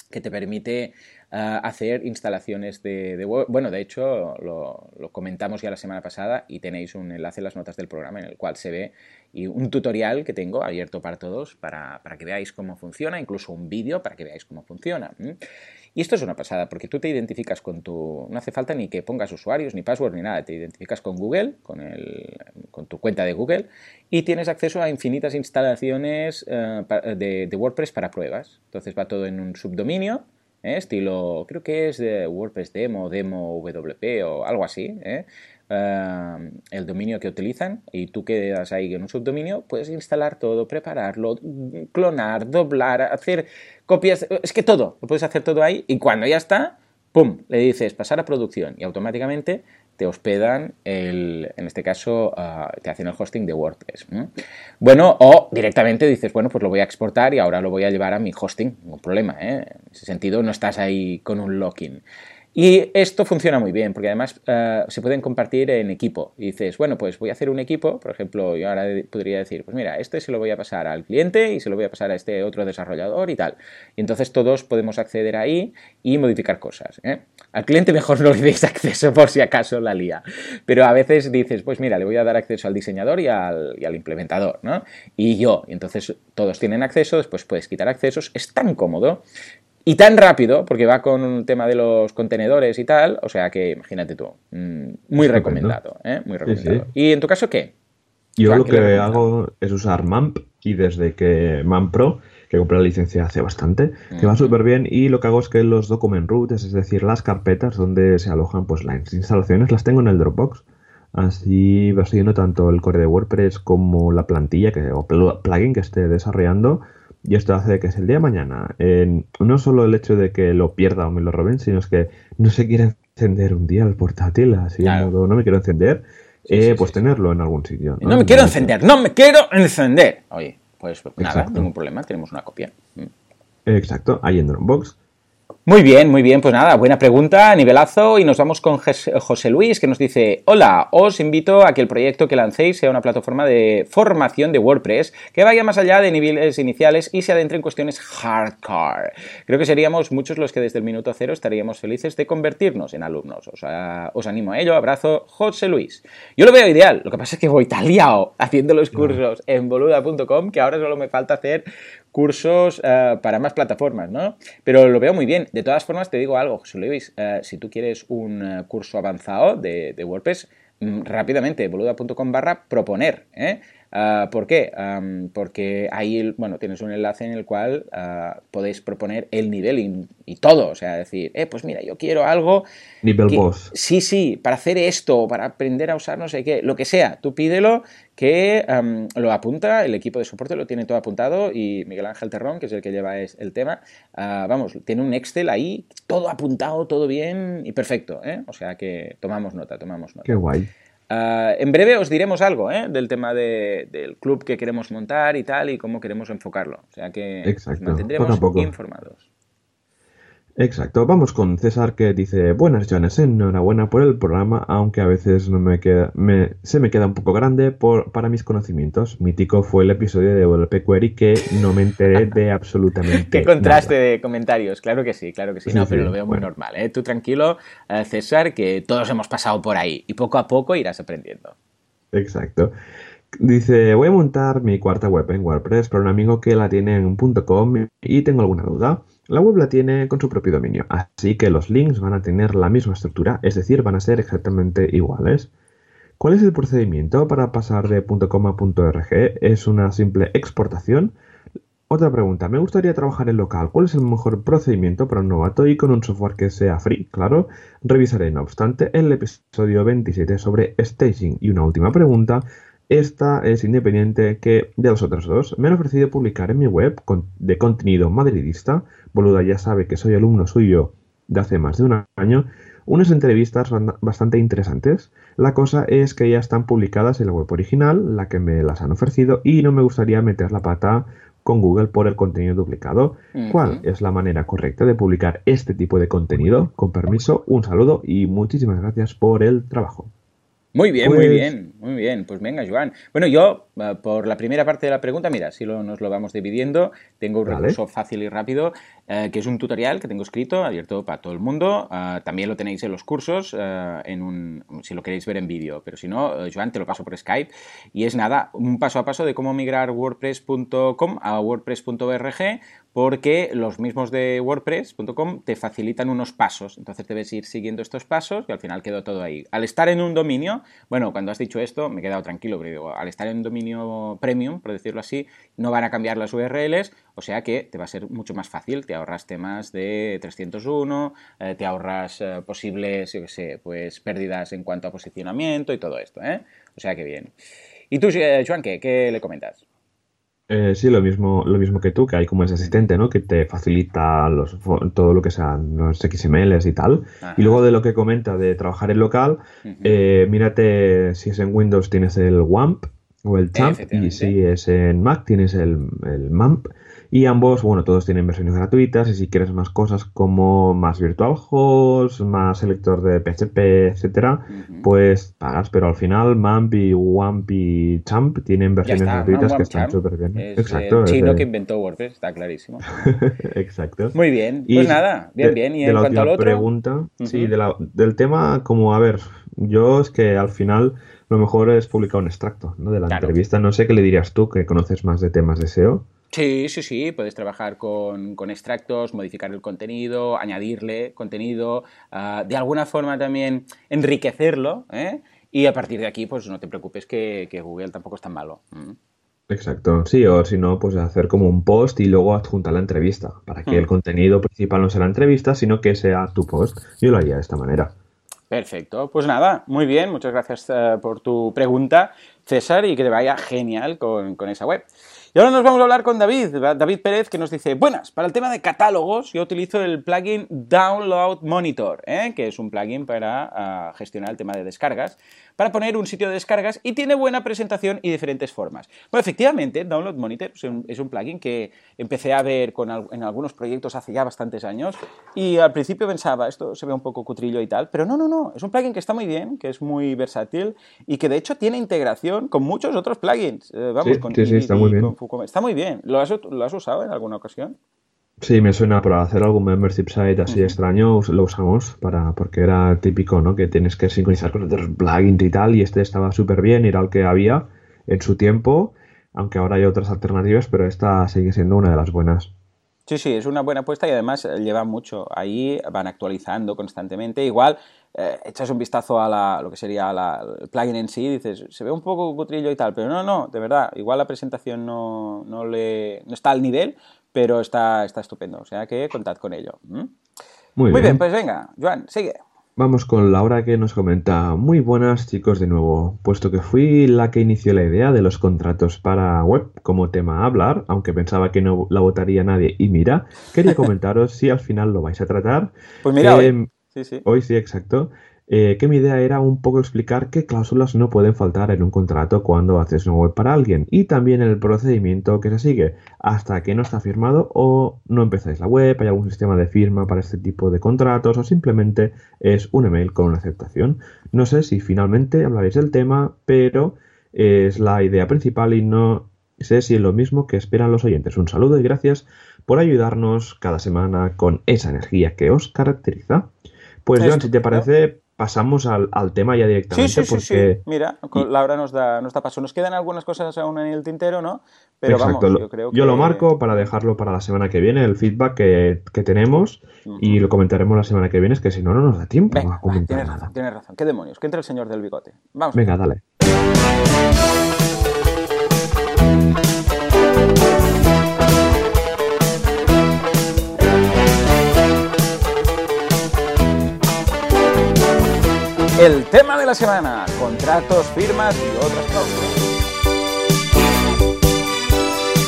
que te permite uh, hacer instalaciones de, web. Bueno, de hecho, lo, lo, comentamos ya la semana pasada y tenéis un enlace en las notas del programa en el cual se ve y un tutorial que tengo abierto para todos para, para que veáis cómo funciona, incluso un vídeo para que veáis cómo funciona. Y esto es una pasada, porque tú te identificas con tu... No hace falta ni que pongas usuarios, ni password, ni nada. Te identificas con Google, con, el, con tu cuenta de Google, y tienes acceso a infinitas instalaciones de, de, WordPress para pruebas. Entonces va todo en un subdominio, ¿eh? estilo, creo que es de WordPress Demo, Demo WP o algo así. ¿eh? Uh, el dominio que utilizan y tú quedas ahí en un subdominio, puedes instalar todo, prepararlo, clonar, doblar, hacer copias, es que todo, lo puedes hacer todo ahí y cuando ya está, ¡pum!, le dices pasar a producción y automáticamente te hospedan, el, en este caso, uh, te hacen el hosting de WordPress. ¿no? Bueno, o directamente dices, bueno, pues lo voy a exportar y ahora lo voy a llevar a mi hosting, ningún problema, ¿eh? en ese sentido no estás ahí con un login. Y esto funciona muy bien, porque además uh, se pueden compartir en equipo. Y dices, bueno, pues voy a hacer un equipo, por ejemplo, yo ahora podría decir, pues mira, este se lo voy a pasar al cliente y se lo voy a pasar a este otro desarrollador y tal. Y entonces todos podemos acceder ahí y modificar cosas. ¿eh? Al cliente mejor no le deis acceso por si acaso la lía. Pero a veces dices, pues mira, le voy a dar acceso al diseñador y al, y al implementador, ¿no? Y yo. Y entonces todos tienen acceso, después puedes quitar accesos. Es tan cómodo y tan rápido, porque va con un tema de los contenedores y tal, o sea que imagínate tú, mm, muy recomendado, ¿eh? muy recomendado. Sí, sí. ¿Y en tu caso qué? Yo lo que hago es usar MAMP y desde que MAMP Pro, que compré la licencia hace bastante, que va súper bien y lo que hago es que los document routes, es decir, las carpetas donde se alojan pues las instalaciones, las tengo en el Dropbox. Así va siguiendo tanto el core de WordPress como la plantilla que, o plugin que esté desarrollando y esto hace que es el día de mañana, eh, no solo el hecho de que lo pierda o me lo roben, sino es que no se quiere encender un día el portátil, así claro. modo, no me quiero encender, sí, eh, sí, pues sí, tenerlo en algún sitio. No, no me quiero encender, no me quiero encender. Oye, pues nada, ningún problema, tenemos una copia. Mm. Exacto, ahí en Dropbox. Muy bien, muy bien, pues nada, buena pregunta, nivelazo, y nos vamos con José Luis que nos dice, hola, os invito a que el proyecto que lancéis sea una plataforma de formación de WordPress que vaya más allá de niveles iniciales y se adentre en cuestiones hardcore. Creo que seríamos muchos los que desde el minuto cero estaríamos felices de convertirnos en alumnos. O sea, os animo a ello, abrazo, José Luis. Yo lo veo ideal, lo que pasa es que voy tan liado haciendo los cursos en boluda.com que ahora solo me falta hacer cursos uh, para más plataformas, ¿no? Pero lo veo muy bien. De todas formas, te digo algo, uh, si tú quieres un uh, curso avanzado de, de WordPress, mm, rápidamente, boluda.com barra proponer, ¿eh? Uh, ¿Por qué? Um, porque ahí, bueno, tienes un enlace en el cual uh, podéis proponer el nivel y, y, todo. O sea, decir, eh, pues mira, yo quiero algo. Nivel que, boss. Sí, sí, para hacer esto, para aprender a usar no sé qué, lo que sea. Tú pídelo, que um, lo apunta, el equipo de soporte lo tiene todo apuntado y Miguel Ángel Terrón, que es el que lleva es, el tema, uh, vamos, tiene un Excel ahí, todo apuntado, todo bien y perfecto. ¿eh? O sea que tomamos nota, tomamos nota. Qué guay. Uh, en breve os diremos algo ¿eh? del tema de, del club que queremos montar y tal y cómo queremos enfocarlo. O sea que Exacto. os mantendremos informados. Exacto, vamos con César que dice, buenas Jones, enhorabuena por el programa, aunque a veces no me queda, me, se me queda un poco grande por, para mis conocimientos. Mítico fue el episodio de WP Query que no me enteré de absolutamente Qué contraste nada. de comentarios, claro que sí, claro que sí, no, sí, pero sí. lo veo muy normal. ¿eh? Tú tranquilo, uh, César, que todos hemos pasado por ahí y poco a poco irás aprendiendo. Exacto. Dice, voy a montar mi cuarta web en WordPress para un amigo que la tiene en .com y tengo alguna duda. La web la tiene con su propio dominio, así que los links van a tener la misma estructura, es decir, van a ser exactamente iguales. ¿Cuál es el procedimiento para pasar de .com a .org? ¿Es una simple exportación? Otra pregunta, me gustaría trabajar en local. ¿Cuál es el mejor procedimiento para un novato y con un software que sea free? Claro, revisaré no obstante el episodio 27 sobre staging. Y una última pregunta, esta es independiente que de los otros dos. Me han ofrecido publicar en mi web de contenido madridista. Boluda ya sabe que soy alumno suyo de hace más de un año. Unas entrevistas bastante interesantes. La cosa es que ya están publicadas en la web original, la que me las han ofrecido, y no me gustaría meter la pata con Google por el contenido duplicado. ¿Cuál es la manera correcta de publicar este tipo de contenido? Con permiso, un saludo y muchísimas gracias por el trabajo. Muy bien, muy pues bien, muy bien. Pues venga, Joan. Bueno, yo, eh, por la primera parte de la pregunta, mira, si lo, nos lo vamos dividiendo, tengo un recurso fácil y rápido, eh, que es un tutorial que tengo escrito, abierto para todo el mundo. Eh, también lo tenéis en los cursos, en un, si lo queréis ver en vídeo. Pero si no, Joan, te lo paso por Skype. Y es nada, un paso a paso de cómo migrar wordpress.com a wordpress.org porque los mismos de WordPress.com te facilitan unos pasos. Entonces debes ir siguiendo estos pasos y al final quedó todo ahí. Al estar en un dominio, bueno, cuando has dicho esto me he quedado tranquilo, pero digo, al estar en un dominio premium, por decirlo así, no van a cambiar las URLs, o sea que te va a ser mucho más fácil. Te ahorras temas de 301, eh, te ahorras eh, posibles, yo qué sé, pues pérdidas en cuanto a posicionamiento y todo esto, ¿eh? O sea que bien. ¿Y tú, eh, Joan, qué, qué le comentas? Eh, sí, lo mismo, lo mismo que tú, que hay como ese asistente, ¿no? Que te facilita los, todo lo que sean los XMLs y tal. Y luego de lo que comenta de trabajar en local, eh, mírate si es en Windows tienes el WAMP o el CHAMP y si es en Mac tienes el, el MAMP. Y ambos, bueno, todos tienen versiones gratuitas y si quieres más cosas como más Virtual Host, más selector de PHP, etcétera, pues pagas, pero al final MAMP y WAMP y CHAMP tienen versiones gratuitas que están súper bien. Exacto. El chino que inventó WordPress, está clarísimo. Exacto. Muy bien, pues nada, bien, bien. Y en cuanto al otro. pregunta, sí, del tema, como, a ver, yo es que al final lo mejor es publicar un extracto ¿no? de la entrevista. No sé qué le dirías tú, que conoces más de temas de SEO. Sí, sí, sí, puedes trabajar con, extractos, modificar el contenido, añadirle contenido, ah, de alguna forma también enriquecerlo, ¿eh? y a partir de aquí, pues no te preocupes que, Google tampoco es tan malo. Mm. Exacto, sí, o si no, pues hacer como un post y luego adjuntar la entrevista, para que el mm. contenido principal no sea la entrevista, sino que sea tu post. Yo lo haría de esta manera. Perfecto, pues nada, muy bien, muchas gracias eh, por tu pregunta, César, y que te vaya genial con, con esa web. Y ahora nos vamos a hablar con David, David Pérez, que nos dice, buenas, para el tema de catálogos yo utilizo el plugin Download Monitor, ¿eh? que es un plugin para ah, gestionar el tema de descargas para poner un sitio de descargas y tiene buena presentación y diferentes formas. Bueno, efectivamente, Download Monitor es un, plugin que empecé a ver en algunos proyectos hace ya bastantes años y al principio pensaba, esto se ve un poco cutrillo y tal, pero no, no, no, es un plugin que está muy bien, que es muy versátil y que de hecho tiene integración con muchos otros plugins. Eh, vamos, con sí, está muy bien. Está muy bien. ¿Lo has, ¿Lo has usado en alguna ocasión? Sí, me suena para hacer algún membership site así extraño, lo usamos para porque era típico, ¿no? Que tienes que sincronizar con otros plugins y tal, y este estaba súper bien, era el que había en su tiempo, aunque ahora hay otras alternativas, pero esta sigue siendo una de las buenas. Sí, sí, es una buena apuesta y además eh, lleva mucho. Ahí van actualizando constantemente. Igual eh, echas un vistazo a lo que sería el plugin en sí y dices, se ve un poco cutrillo y tal, pero no, no, de verdad, igual la presentación no, no, le, no está al nivel, pero está, está estupendo. O sea que contad con ello. Muy, bien. pues venga, Joan, sigue. Vamos con Laura que nos comenta, muy buenas chicos de nuevo, puesto que fui la que inició la idea de los contratos para web como tema a hablar, aunque pensaba que no la votaría nadie y mira, quería comentaros si al final lo vais a tratar. Pues mira, hoy. Sí, sí. Hoy sí, exacto. Eh, que mi idea era un poco explicar qué cláusulas no pueden faltar en un contrato cuando haces una web para alguien y también el procedimiento que se sigue hasta que no está firmado o no empezáis la web, hay algún sistema de firma para este tipo de contratos o simplemente es un email con una aceptación. No sé si finalmente hablaréis del tema, pero es la idea principal y no sé si es lo mismo que esperan los oyentes. Un saludo y gracias por ayudarnos cada semana con esa energía que os caracteriza. Pues Joan, si te parece, pasamos al, tema ya directamente. Sí, sí, sí, sí. Mira, Laura nos da, nos da paso. Nos quedan algunas cosas aún en el tintero, ¿no? Pero vamos, yo creo que... Yo lo marco para dejarlo para la semana que viene, el feedback que, tenemos, y lo comentaremos la semana que viene, es que si no, no nos da tiempo a comentar tienes Razón, tienes razón. ¿Qué demonios? Que entre el señor del bigote. Vamos. Venga, dale. El tema de la semana, contratos, firmas y otras cláusulas.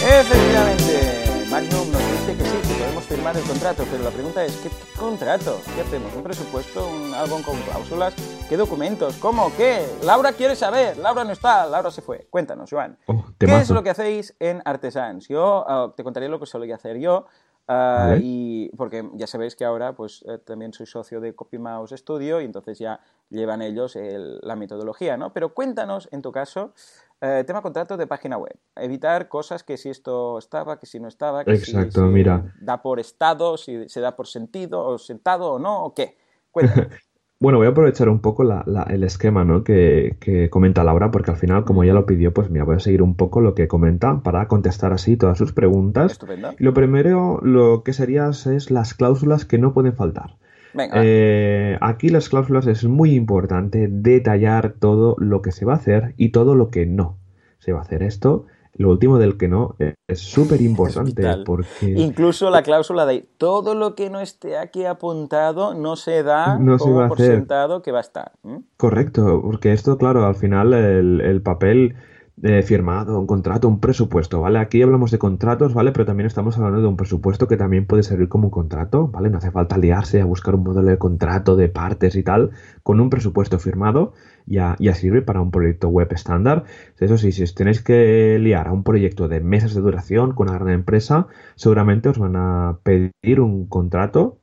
Efectivamente, Magnum nos dice que sí, que podemos firmar el contrato, pero la pregunta es, ¿qué contrato? ¿Qué hacemos? ¿Un presupuesto? ¿Un álbum con cláusulas? ¿Qué documentos? ¿Cómo? ¿Qué? Laura quiere saber. Laura no está, Laura se fue. Cuéntanos, Joan. Oh, ¿Qué es lo que hacéis en Artesans? Yo ah, te contaría lo que solía hacer yo. Ah, y porque ya sabéis que ahora pues eh, también soy socio de CopyMouse Studio y entonces ya llevan ellos la metodología, ¿no? Pero cuéntanos, en tu caso, eh, tema contrato de página web. Evitar cosas que si esto estaba, que si no estaba, que Exacto, si, mira. da por estado, si se da por sentido, o sentado o no, o qué. Cuéntanos. Bueno, voy a aprovechar un poco el esquema ¿no? que, que, comenta Laura, porque al final, como ella lo pidió, pues mira, voy a seguir un poco lo que comenta para contestar así todas sus preguntas. Estupendo. Y lo primero, lo que sería es las cláusulas que no pueden faltar. Venga. Eh, aquí las cláusulas es muy importante detallar todo lo que se va a hacer y todo lo que no se va a hacer. Esto lo último del que no eh, es súper importante porque... Incluso la cláusula de todo lo que no esté aquí apuntado no se da no se va a por sentado que va a estar. Correcto, porque esto, claro, al final el, el papel eh, firmado, un contrato, un presupuesto, ¿vale? Aquí hablamos de contratos, ¿vale? Pero también estamos hablando de un presupuesto que también puede servir como un contrato, ¿vale? No hace falta liarse a buscar un modelo de contrato de partes y tal. Con un presupuesto firmado ya, ya sirve para un proyecto web estándar. Eso sí, si os tenéis que liar a un proyecto de meses de duración con una gran empresa, seguramente os van a pedir un contrato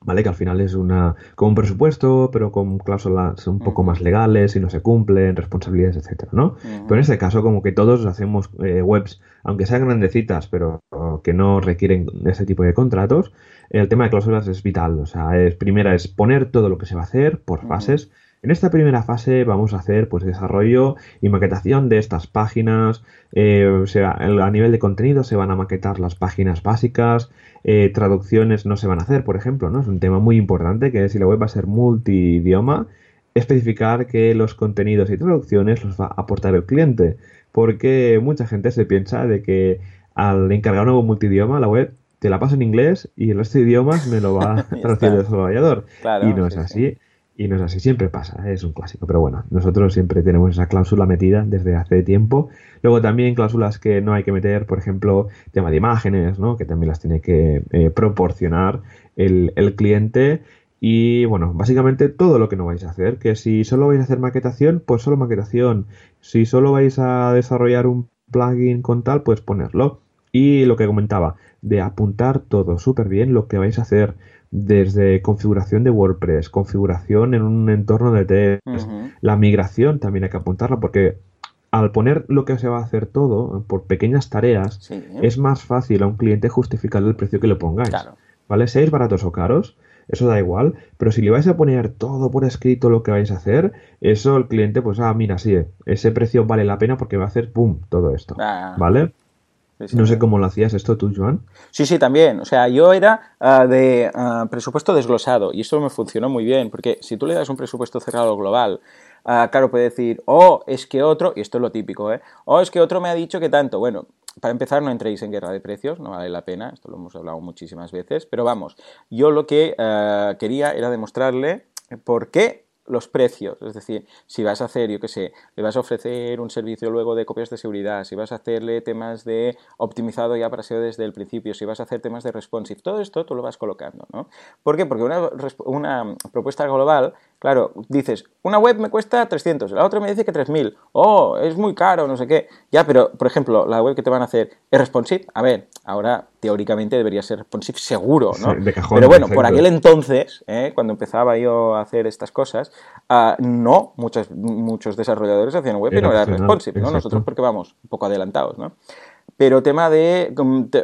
¿vale? Que al final es una con un presupuesto, pero con cláusulas un poco más legales y no se cumplen, responsabilidades, etcétera, ¿no? Pero en este caso, como que todos hacemos eh, webs, aunque sean grandecitas, pero que no requieren ese tipo de contratos, el tema de cláusulas es vital. O sea, es, primera es poner todo lo que se va a hacer por fases. En esta primera fase vamos a hacer pues desarrollo y maquetación de estas páginas. Eh, o sea, a nivel de contenido se van a maquetar las páginas básicas, eh, traducciones no se van a hacer, por ejemplo, ¿no? Es un tema muy importante que si la web va a ser multidioma, especificar que los contenidos y traducciones los va a aportar el cliente, porque mucha gente se piensa de que al encargar un nuevo multidioma, la web te la paso en inglés y el resto de idiomas me lo va a traducir el desarrollador. y no es así. Y no es así, siempre pasa, ¿eh? es un clásico. Pero bueno, nosotros siempre tenemos esa cláusula metida desde hace tiempo. Luego también cláusulas que no hay que meter, por ejemplo, tema de imágenes, ¿no? que también las tiene que eh, proporcionar el, cliente. Y bueno, básicamente todo lo que no vais a hacer, que si solo vais a hacer maquetación, pues solo maquetación. Si solo vais a desarrollar un plugin con tal, pues ponerlo. Y lo que comentaba, de apuntar todo súper bien lo que vais a hacer desde configuración de WordPress, configuración en un entorno de test, la migración también hay que apuntarla porque al poner lo que se va a hacer todo por pequeñas tareas, es más fácil a un cliente justificar el precio que le pongáis. ¿Vale? Seáis baratos o caros, eso da igual, pero si le vais a poner todo por escrito lo que vais a hacer, eso el cliente, pues, ah, mira, sí, ese precio vale la pena porque va a hacer, pum, todo esto. Ah. ¿Vale? No sé cómo lo hacías esto tú, Joan. Sí, sí, también. O sea, yo era ah, de ah, presupuesto desglosado y eso me funcionó muy bien, porque si tú le das un presupuesto cerrado global, uh, claro, puede decir, oh, es que otro, y esto es lo típico, ¿eh? Oh, es que otro me ha dicho que tanto. Bueno, para empezar, no entréis en guerra de precios, no vale la pena, esto lo hemos hablado muchísimas veces, pero vamos, yo lo que quería era demostrarle por qué los precios, es decir, si vas a hacer, yo qué sé, le vas a ofrecer un servicio luego de copias de seguridad, si vas a hacerle temas de optimizado ya para SEO desde el principio, si vas a hacer temas de responsive, todo esto tú lo vas colocando, ¿no? ¿Por qué? Porque una, una propuesta global Claro, dices, una web me cuesta 300, la otra me dice que 3000. Oh, es muy caro, no sé qué. Ya, pero, por ejemplo, la web que te van a hacer es responsive. A ver, ahora teóricamente debería ser responsive seguro, ¿no? de cajón, pero bueno, por aquel entonces, ¿eh? cuando empezaba yo a hacer estas cosas, uh, no, muchos, muchos desarrolladores hacían web y no era responsive, ¿no? Nosotros porque vamos un poco adelantados, ¿no? Pero tema de,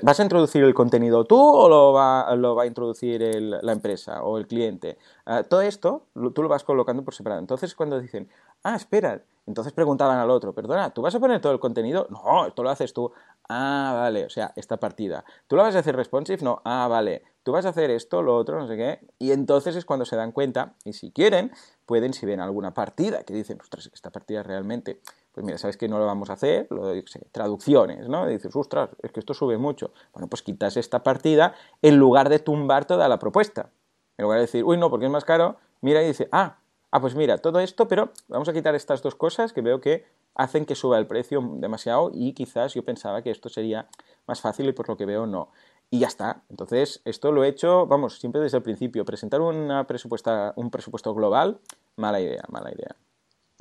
¿vas a introducir el contenido tú o lo va, lo va a introducir la empresa o el cliente? Ah, todo esto tú lo vas colocando por separado. Entonces cuando dicen, ah, espera, entonces preguntaban al otro, perdona, ¿tú vas a poner todo el contenido? No, esto lo haces tú. Ah, vale, o sea, esta partida. ¿Tú lo vas a hacer responsive? No, ah, vale. ¿Tú vas a hacer esto, lo otro, no sé qué? Y entonces es cuando se dan cuenta, y si quieren, pueden, si ven alguna partida que dicen, ostras, esta partida realmente pues mira, sabes que no lo vamos a hacer, lo sé, traducciones, ¿no? dices, ostras, es que esto sube mucho. Bueno, pues quitas esta partida en lugar de tumbar toda la propuesta. En lugar de decir, uy, no, porque es más caro, mira y dice, ah, ah, pues mira, todo esto, pero vamos a quitar estas dos cosas que veo que hacen que suba el precio demasiado y quizás yo pensaba que esto sería más fácil y por lo que veo no. Y ya está. Entonces, esto lo he hecho, vamos, siempre desde el principio. Presentar una presupuesta, un presupuesto global, mala idea, mala idea.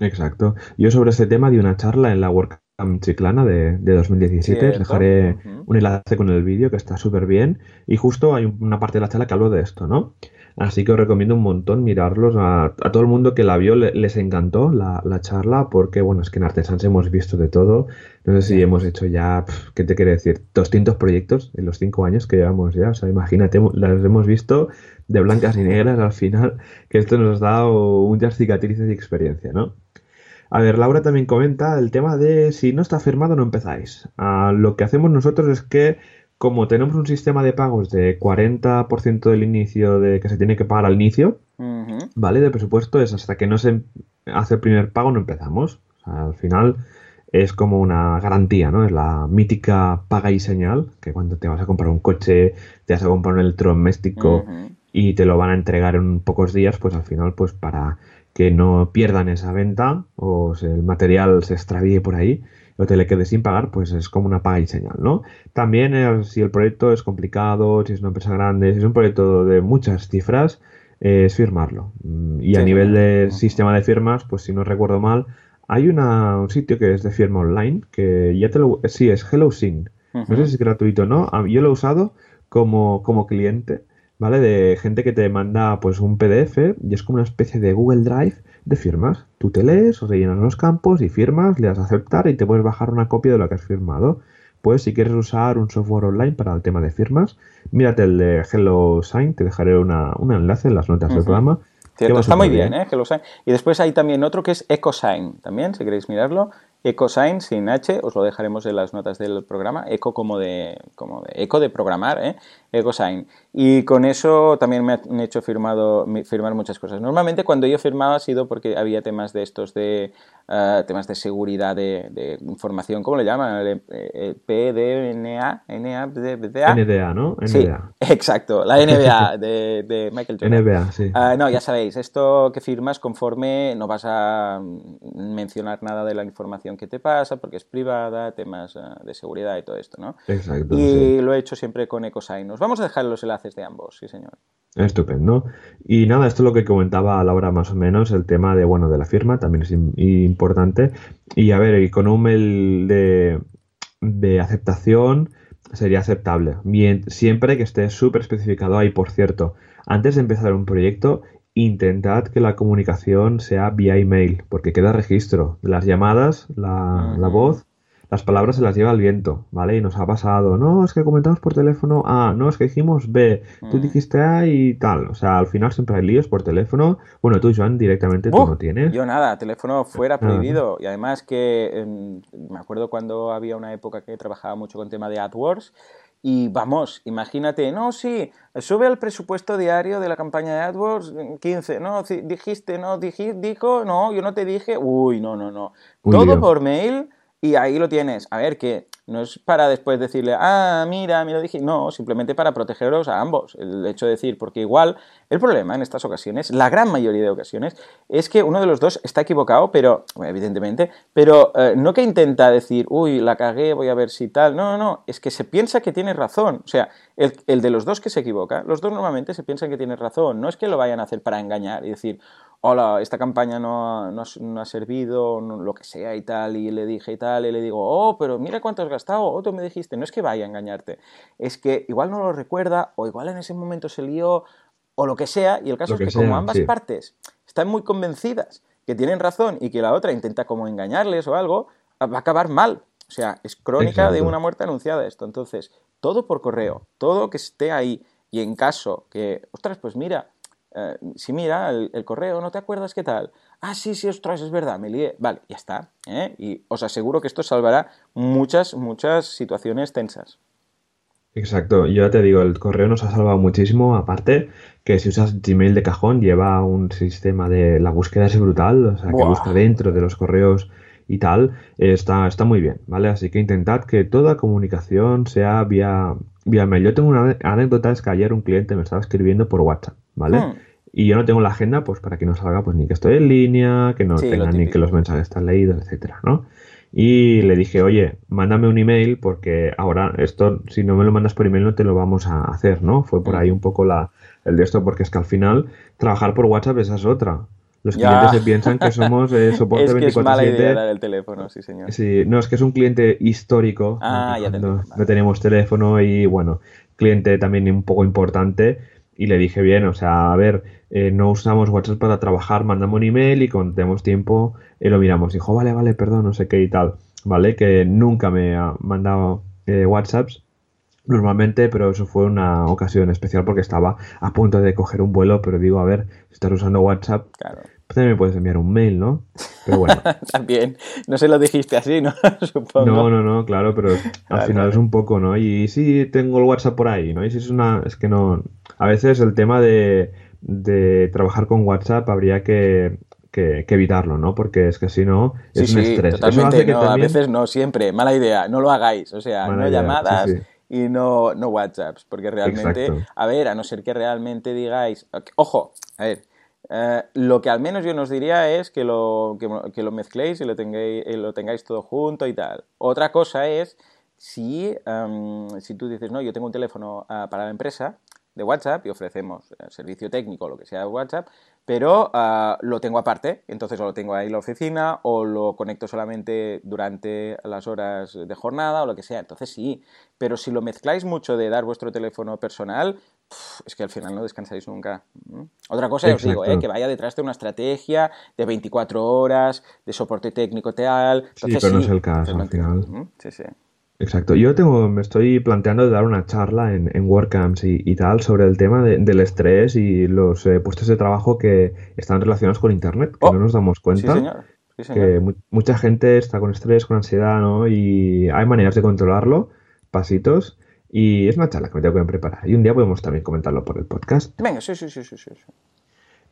Exacto. Yo sobre este tema di una charla en la WordCamp Chiclana de, de 2017. Os dejaré un enlace con el vídeo que está súper bien. Y justo hay una parte de la charla que hablo de esto, ¿no? Así que os recomiendo un montón mirarlos. A, todo el mundo que la vio les encantó la, charla porque, bueno, es que en Artesans hemos visto de todo. No sé si hemos hecho ya, ¿qué te quiere decir? 200 proyectos en los cinco años que llevamos ya. O sea, imagínate, las hemos visto de blancas y negras al final, que esto nos ha dado muchas cicatrices y experiencia, ¿no? A ver, Laura también comenta el tema de si no está firmado no empezáis. Ah, lo que hacemos nosotros es que como tenemos un sistema de pagos de 40% del inicio de que se tiene que pagar al inicio, ¿vale? De presupuesto es hasta que no se hace el primer pago no empezamos. al final es como una garantía, ¿no? Es la mítica paga y señal, que cuando te vas a comprar un coche, te vas a comprar un electrodoméstico y te lo van a entregar en pocos días, pues al final, pues para que no pierdan esa venta o el material se extravíe por ahí o te le quede sin pagar, pues es como una paga y señal, ¿no? También eh, si el proyecto es complicado, si es una empresa grande, si es un proyecto de muchas cifras, es firmarlo. Mm, y a nivel de sistema de firmas, pues si no recuerdo mal, hay una, un sitio que es de firma online, que ya te lo... Sí, es HelloSync. No sé si es gratuito o no. Yo lo he usado como, como cliente ¿vale? De gente que te manda pues un PDF y es como una especie de Google Drive de firmas. Tú te lees, rellenas los campos y firmas, le das a aceptar y te puedes bajar una copia de lo que has firmado. Pues si quieres usar un software online para el tema de firmas, mírate el de HelloSign, te dejaré una, un enlace en las notas del programa. Cierto, está muy bien, ¿eh? HelloSign. Y después hay también otro que es EcoSign, también, si queréis mirarlo, EcoSign sin H, os lo dejaremos en las notas del programa, eco como de, como de eco de programar, ¿eh? EcoSign. Y con eso también me han hecho firmado, firmar muchas cosas. Normalmente cuando yo firmaba ha sido porque había temas de estos de eh, temas de seguridad de, información, ¿cómo le llaman? El, el PDNA, NDA, NDA, ¿no? NDA. Sí, exacto, la NBA de, de Michael Jordan. NBA, sí. Uh, no, ya sabéis, esto que firmas conforme no vas a mencionar nada de la información que te pasa porque es privada, temas uh, de seguridad y todo esto, ¿no? Exacto. Y lo he hecho siempre con EcoSign. Nos vamos a dejar los enlaces de ambos, sí señor. Estupendo. Y nada, esto es lo que comentaba Laura más o menos, el tema de, bueno, de la firma también es importante. Y a ver, y con un mail de, de aceptación sería aceptable. Bien, siempre que esté súper especificado ahí, por cierto, antes de empezar un proyecto, intentad que la comunicación sea vía email, porque queda registro de las llamadas, la, la voz las palabras se las lleva el viento, ¿vale? Y nos ha pasado, no, es que comentamos por teléfono A, no, es que dijimos B, tú mm. dijiste A y tal. O sea, al final siempre hay líos por teléfono. Bueno, tú, Joan, directamente tú no tienes. Yo nada, teléfono fuera prohibido. Y además que em, me acuerdo cuando había una época que trabajaba mucho con tema de AdWords. Y vamos, imagínate, no, sí, sube el presupuesto diario de la campaña de AdWords 15, no, dijiste, no, dijiste, dijo, no, yo no te dije, uy, no, no, no. Todo por mail y ahí lo tienes. A ver, que no es para después decirle, ah, mira, lo dije. No, simplemente para protegeros a ambos. El hecho de decir, porque igual el problema en estas ocasiones, la gran mayoría de ocasiones, es que uno de los dos está equivocado, pero, evidentemente, pero eh, no que intenta decir, uy, la cagué, voy a ver si tal. No, no, no, es que se piensa que tiene razón. O sea, el, el de los dos que se equivoca, los dos normalmente se piensan que tiene razón. No es que lo vayan a hacer para engañar y decir, hola, esta campaña no, no, ha servido, lo que sea y tal, y le dije y tal, y le digo, oh, pero mira cuánto has gastado, o tú me dijiste, no es que vaya a engañarte, es que igual no lo recuerda, o igual en ese momento se lió, o lo que sea, y el caso es que, como ambas partes están muy convencidas que tienen razón y que la otra intenta como engañarles o algo, va a acabar mal. O O sea, es crónica de una muerte anunciada esto. Entonces, todo por correo, todo que esté ahí. Y en caso que, ostras, pues mira, eh, si mira el, correo, ¿no te acuerdas qué tal? Ah, sí, sí, ostras, es verdad, me lié. Vale, ya está. ¿eh? Y os aseguro que esto salvará muchas, muchas situaciones tensas. Exacto, yo ya te digo, el correo nos ha salvado muchísimo, aparte que si usas Gmail de cajón lleva un sistema de la búsqueda es brutal, o sea, que busca dentro de los correos y tal, está, está muy bien, ¿vale? Así que intentad que toda comunicación sea vía, vía mail. Yo tengo una anécdota, es que ayer un cliente me estaba escribiendo por WhatsApp, ¿vale? Hmm. Y yo no tengo la agenda, pues para que no salga, pues ni que estoy en línea, que no tenga ni que los mensajes están leídos, etcétera, ¿no? Y le dije, oye, mándame un email porque ahora esto, si no me lo mandas por email, no te lo vamos a hacer, ¿no? Fue por hmm. ahí un poco la, el de esto, porque es que al final trabajar por WhatsApp esa es otra. Los clientes se piensan que somos eh, soporte es que Es mala idea dar el teléfono, sí, señor. Sí, no, es que es un cliente histórico. Ah, ya no, no tenemos teléfono y, bueno, cliente también un poco importante. Y le dije, bien, o sea, a ver, eh, no usamos WhatsApp para trabajar, mandamos un email y cuando tenemos tiempo eh, lo miramos. Dijo, vale, vale, perdón, no sé qué y tal. ¿Vale? Que nunca me ha mandado eh, WhatsApps normalmente, pero eso fue una ocasión especial porque estaba a punto de coger un vuelo, pero digo, a ver, si estás usando WhatsApp, claro. pues también me puedes enviar un mail, ¿no? Pero bueno. también, no se lo dijiste así, ¿no? Supongo. No, no, no, claro, pero al final es un poco, ¿no? Y sí tengo el WhatsApp por ahí, ¿no? Y si es una, es que no, a veces el tema de, de trabajar con WhatsApp habría que que, evitarlo, ¿no? Porque es que si no, es un estrés. Totalmente, no, a veces no, siempre, mala idea, no lo hagáis, o sea, no llamadas, y no, no WhatsApps, porque realmente, a ver, a no ser que realmente digáis, ojo, a ver, eh, lo que al menos yo nos diría es que lo, que, lo mezcléis y lo tengáis, lo tengáis todo junto y tal. Otra cosa es si, em, si tú dices, no, yo tengo un teléfono ah, para la empresa de WhatsApp y ofrecemos eh, servicio técnico, lo que sea de WhatsApp, pero ah, lo tengo aparte, entonces o lo tengo ahí en la oficina o lo conecto solamente durante las horas de jornada o lo que sea, entonces sí, pero si lo mezcláis mucho de dar vuestro teléfono personal, es que al final no descansáis nunca. Otra cosa, os digo, ¿eh? que vaya detrás de una estrategia de 24 horas, de soporte técnico tal. sí, pero no es el caso al final. Sí, sí. Exacto. Yo tengo, me estoy planteando dar una charla en, en WordCamps y, tal sobre el tema del estrés y los eh, puestos de trabajo que están relacionados con Internet, que oh, no nos damos cuenta. Que mucha gente está con estrés, con ansiedad, ¿no? Y hay maneras de controlarlo, pasitos. Y es una charla que me tengo que preparar. Y un día podemos también comentarlo por el podcast. Venga, sí, sí, sí, sí. sí.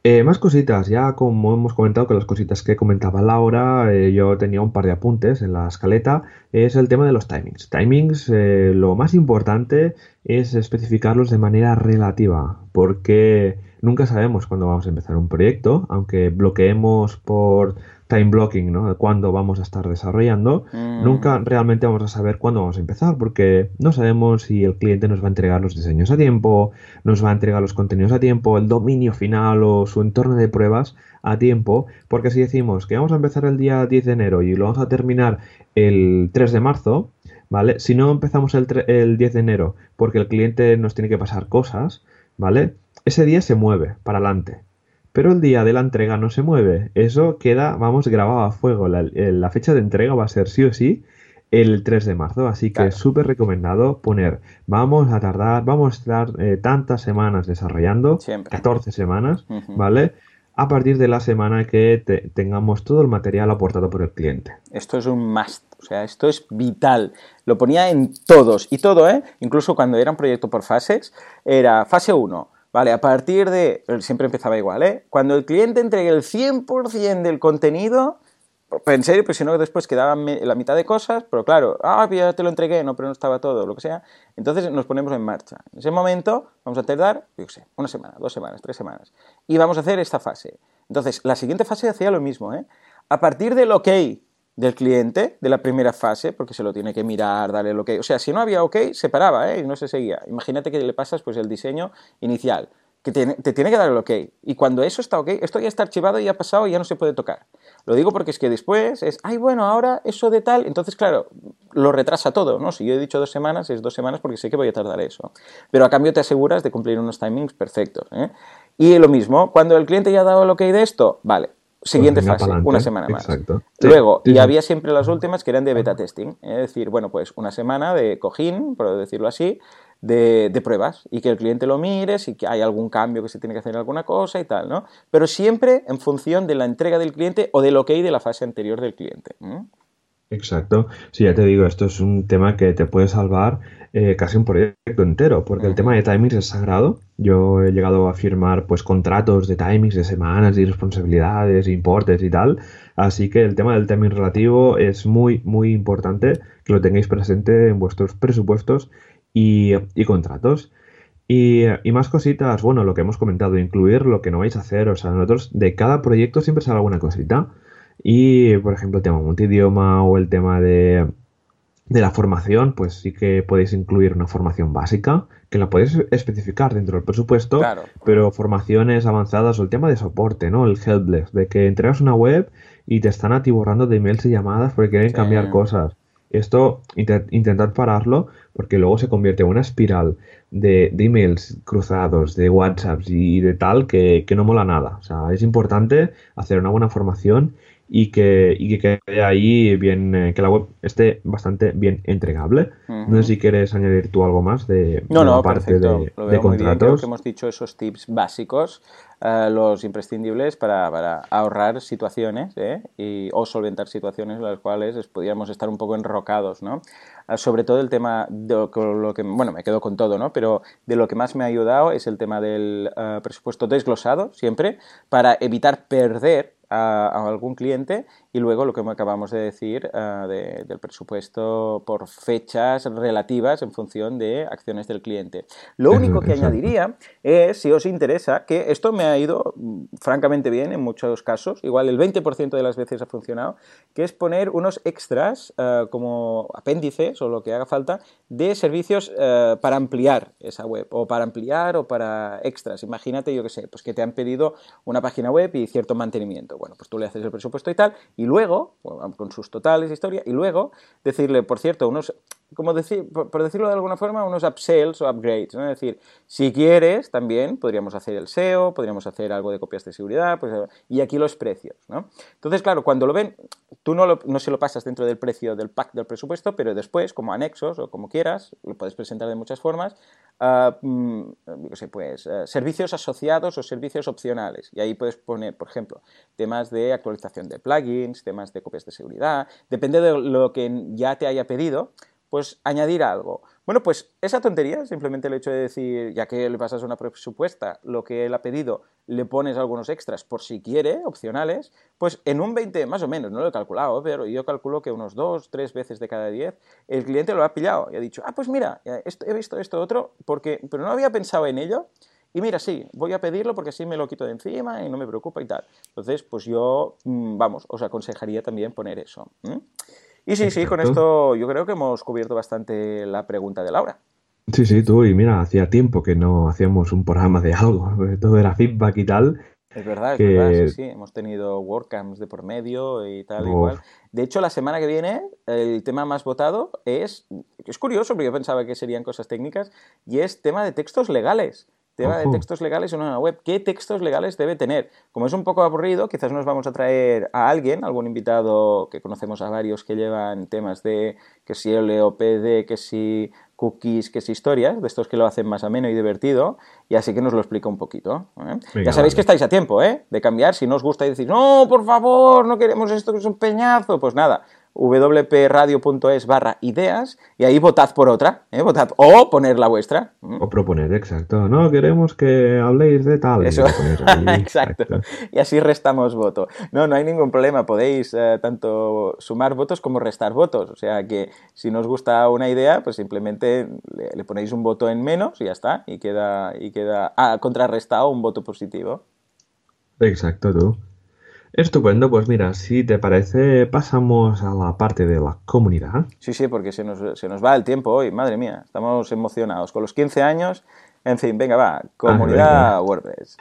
Eh, más cositas, ya como hemos comentado que las cositas que comentaba Laura, eh, yo tenía un par de apuntes en la escaleta, es el tema de los timings. Timings, eh, lo más importante es especificarlos de manera relativa, porque nunca sabemos cuándo vamos a empezar un proyecto, aunque bloqueemos por time blocking, ¿no? De cuándo vamos a estar desarrollando, mm. nunca realmente vamos a saber cuándo vamos a empezar, porque no sabemos si el cliente nos va a entregar los diseños a tiempo, nos va a entregar los contenidos a tiempo, el dominio final o su entorno de pruebas a tiempo, porque si decimos que vamos a empezar el día 10 de enero y lo vamos a terminar el 3 de marzo, ¿vale? Si no empezamos el, el 10 de enero porque el cliente nos tiene que pasar cosas, ¿vale? Ese día se mueve para adelante pero el día de la entrega no se mueve. Eso queda, vamos, grabado a fuego. La, fecha de entrega va a ser sí o sí el 3 de marzo, así que es súper recomendado poner, vamos a tardar, vamos a estar eh, tantas semanas desarrollando, 14 semanas, ¿vale? A partir de la semana que tengamos todo el material aportado por el cliente. Esto es un must, o sea, esto es vital. Lo ponía en todos, y todo, ¿eh? Incluso cuando era un proyecto por fases, era fase 1, Vale, a partir de, siempre empezaba igual, ¿eh? Cuando el cliente entregue el 100% del contenido, en serio, pues si no después quedaban la mitad de cosas, pero claro, ah, ya te lo entregué, no, pero no estaba todo, lo que sea. Entonces nos ponemos en marcha. En ese momento vamos a tardar, yo qué sé, una semana, dos semanas, tres semanas. Y vamos a hacer esta fase. Entonces, la siguiente fase hacía lo mismo, ¿eh? A partir del ok del cliente, de la primera fase, porque se lo tiene que mirar, darle el ok. O sea, si no había ok, se paraba ¿eh? y no se seguía. Imagínate que le pasas pues, el diseño inicial, que te, tiene que dar el ok. Y cuando eso está ok, esto ya está archivado y ya ha pasado y ya no se puede tocar. Lo digo porque es que después es, ay, bueno, ahora eso de tal, entonces, claro, lo retrasa todo, ¿no? Si yo he dicho dos semanas, es dos semanas porque sé que voy a tardar eso. Pero a cambio te aseguras de cumplir unos timings perfectos. ¿eh? Y lo mismo, cuando el cliente ya ha dado el ok de esto, vale, siguiente fase, una semana más. Exacto. Luego, y había siempre las últimas que eran de beta testing, es decir, bueno, pues una semana de cojín, por decirlo así, de, de, pruebas y que el cliente lo mire, si hay algún cambio que se tiene que hacer en alguna cosa y tal, ¿no? Pero siempre en función de la entrega del cliente o del ok de la fase anterior del cliente. Exacto. Sí, ya te digo, esto es un tema que te puede salvar eh, casi un proyecto entero, porque el tema de timings es sagrado. Yo he llegado a firmar pues contratos de timings de semanas y responsabilidades, importes y tal. Así que el tema del timing relativo es muy, muy importante que lo tengáis presente en vuestros presupuestos y, contratos. Y, y, más cositas, bueno, lo que hemos comentado, incluir lo que no vais a hacer. O sea, nosotros de cada proyecto siempre sale alguna cosita. Y, por ejemplo, el tema multidioma o el tema de, de la formación, pues sí que podéis incluir una formación básica, que la podéis especificar dentro del presupuesto, pero formaciones avanzadas o el tema de soporte, ¿no? El helpless, de que entregas una web y te están atiborrando de emails y llamadas porque quieren cambiar cosas. Esto, intentad pararlo porque luego se convierte en una espiral de, de, emails cruzados, de WhatsApps y de tal que, que no mola nada. O sea, es importante hacer una buena formación y que, y que quede ahí bien, eh, que la web esté bastante bien entregable. No sé si quieres añadir tú algo más de, no, no, parte de, contratos. que hemos dicho esos tips básicos, los imprescindibles para, para ahorrar situaciones ¿eh? y, o solventar situaciones en las cuales podríamos estar un poco enrocados, ¿no? sobre todo el tema de lo que, bueno, me quedo con todo, ¿no? Pero de lo que más me ha ayudado es el tema del presupuesto desglosado, siempre, para evitar perder a, algún cliente y luego lo que acabamos de decir eh, del presupuesto por fechas relativas en función de acciones del cliente. Lo único que añadiría es, si os interesa, que esto me ha ido mm, francamente bien en muchos casos, igual el 20% de las veces ha funcionado, que es poner unos extras eh, como apéndices o lo que haga falta de servicios eh, para ampliar esa web o para ampliar o para extras. Imagínate, yo que sé, pues que te han pedido una página web y cierto mantenimiento. Bueno, pues tú le haces el presupuesto y tal, y luego, con sus totales, historia, y luego decirle, por cierto, unos, como decir, por, decirlo de alguna forma, unos upsells o upgrades, ¿no? Es decir, si quieres, también podríamos hacer el SEO, podríamos hacer algo de copias de seguridad, pues, y aquí los precios, ¿no? Entonces, claro, cuando lo ven, tú no, no se lo pasas dentro del precio del pack del presupuesto, pero después, como anexos o como quieras, lo puedes presentar de muchas formas, uh, sé, pues, uh, servicios asociados o servicios opcionales. Y ahí puedes poner, por ejemplo, temas de actualización de plugins, temas de copias de seguridad, depende de lo que ya te haya pedido, pues añadir algo. Bueno, pues esa tontería, simplemente el hecho de decir, ya que le pasas una presupuesta, lo que él ha pedido, le pones algunos extras por si quiere, opcionales, pues en un 20 más o menos, no lo he calculado, pero yo calculo que unos 2, 3 veces de cada 10, el cliente lo ha pillado y ha dicho, ah, pues mira, he visto esto otro, porque, pero no había pensado en ello. Y mira, sí, voy a pedirlo porque así me lo quito de encima y no me preocupa y tal. Entonces, pues yo, mm, vamos, os aconsejaría también poner eso. Y sí, sí, con esto yo creo que hemos cubierto bastante la pregunta de Laura. Sí, sí, tú, y mira, hacía tiempo que no hacíamos un programa de algo, todo era feedback y tal. Es verdad, es verdad, sí, sí, hemos tenido WordCamps de por medio y tal, igual. De hecho, la semana que viene, el tema más votado es, es curioso, porque yo pensaba que serían cosas técnicas, y es tema de textos legales tema de textos legales en una web. ¿Qué textos legales debe tener? Como es un poco aburrido, quizás nos vamos a traer a alguien, algún invitado que conocemos a varios que llevan temas de que si LOPD, que si cookies, que si historias, de estos que lo hacen más ameno y divertido, y así que nos lo explica un poquito. ¿eh? ya sabéis que estáis a tiempo, ¿eh? De cambiar, si no os gusta y decir, no, por favor, no queremos esto que es un peñazo, pues nada, wpradio.es barra ideas y ahí votad por otra, ¿eh? votad o poner la vuestra. O proponer, exacto. No, queremos que habléis de tal. Eso. exacto. Y así restamos voto. No, no hay ningún problema. Podéis eh, tanto sumar votos como restar votos. O sea que si no os gusta una idea, pues simplemente le, ponéis un voto en menos y ya está. Y queda, y queda ah, contrarrestado un voto positivo. Exacto, tú. Estupendo, pues mira, si te parece, pasamos a la parte de la comunidad. Sí, sí, porque se nos, se nos va el tiempo hoy, madre mía, estamos emocionados. Con los 15 años, en fin, venga, va, comunidad ah, WordPress.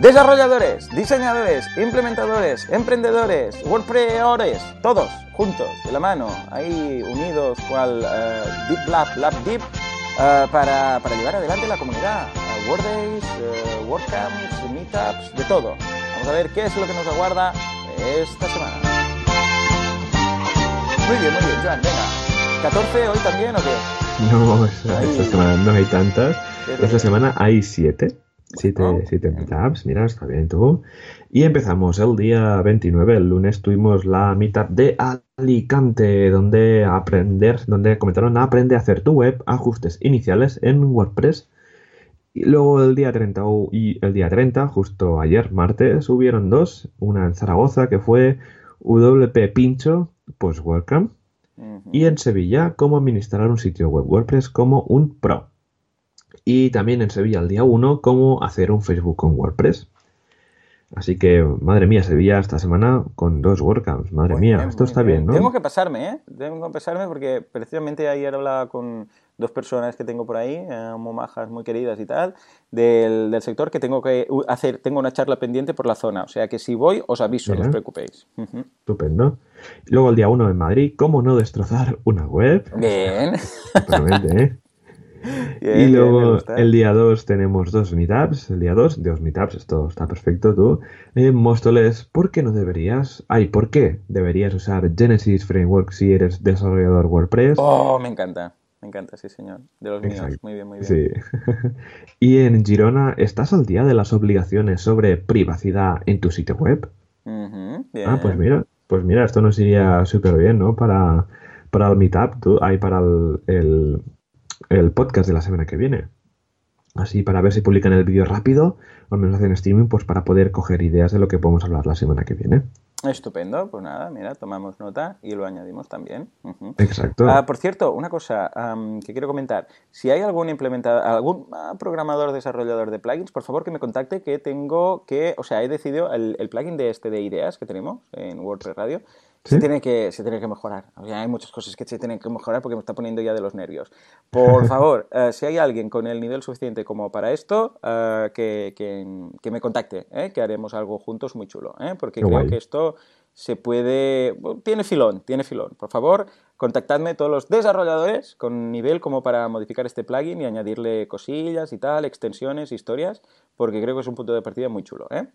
Desarrolladores, diseñadores, implementadores, emprendedores, WordPressores, todos juntos, de la mano, ahí unidos, cual uh, Deep Lab, Lab Deep, uh, para, para llevar adelante la comunidad Word Days, eh, WordCamps, Meetups, de todo. Vamos a ver qué es lo que nos aguarda esta semana. Muy bien, muy bien, Joan, venga. ¿14 hoy también o qué? No, esta, semana no hay tantas. Esta semana hay 7. 7 siete, meetups, mira, está bien tú. Y empezamos el día 29, el lunes tuvimos la meetup de Alicante, donde aprender, donde comentaron aprende a hacer tu web, ajustes iniciales en WordPress. Y luego el día 30 y el día 30, justo ayer, martes, hubieron dos, una en Zaragoza que fue WP Pincho, pues welcome, y en Sevilla, cómo administrar un sitio web WordPress como un pro. Y también en Sevilla el día 1, cómo hacer un Facebook con WordPress. Así que, madre mía, Sevilla esta semana con dos WordCamps. Madre mía, esto está bien. ¿no? Tengo que pasarme, ¿eh? Tengo que pasarme porque precisamente ayer hablaba con dos personas que tengo por ahí, eh, muy majas, muy queridas y tal, del, del, sector que tengo que hacer. Tengo una charla pendiente por la zona. O sea que si voy, os aviso, no os preocupéis. Estupendo. Luego el día 1 en Madrid, ¿cómo no destrozar una web? Bien. ¿eh? y luego el día 2 tenemos dos meetups. El día 2, dos meetups, esto está perfecto tú. Eh, Móstoles, ¿por qué no deberías? Ay, ¿por qué deberías usar Genesis Framework si eres desarrollador WordPress? Oh, me encanta. Me encanta, sí, señor. De los míos. Muy bien, muy bien. Sí. y en Girona, ¿estás al día de las obligaciones sobre privacidad en tu sitio web? Ah, pues mira, pues mira, esto nos iría súper bien, ¿no? Para, para el meetup, tú, hay para el el podcast de la semana que viene. Así para ver si publican el vídeo rápido o al menos hacen streaming pues para poder coger ideas de lo que podemos hablar la semana que viene. Estupendo, pues nada, mira, tomamos nota y lo añadimos también. Exacto. Ah, por cierto, una cosa que quiero comentar. Si hay algún implementador, algún ah, programador desarrollador de plugins, por favor que me contacte que tengo que, o sea, he decidido el, el plugin de este de ideas que tenemos en WordPress Radio se, tiene que, se tiene que mejorar. hay muchas cosas que se tienen que mejorar porque me está poniendo ya de los nervios. Por favor, eh, si hay alguien con el nivel suficiente como para esto, eh, que, que, me contacte, eh, que haremos algo juntos muy chulo. porque creo que esto se puede... Tiene filón, tiene filón. Por favor, contactadme todos los desarrolladores con nivel como para modificar este plugin y añadirle cosillas y tal, extensiones, historias, porque creo que es un punto de partida muy chulo. ¿eh?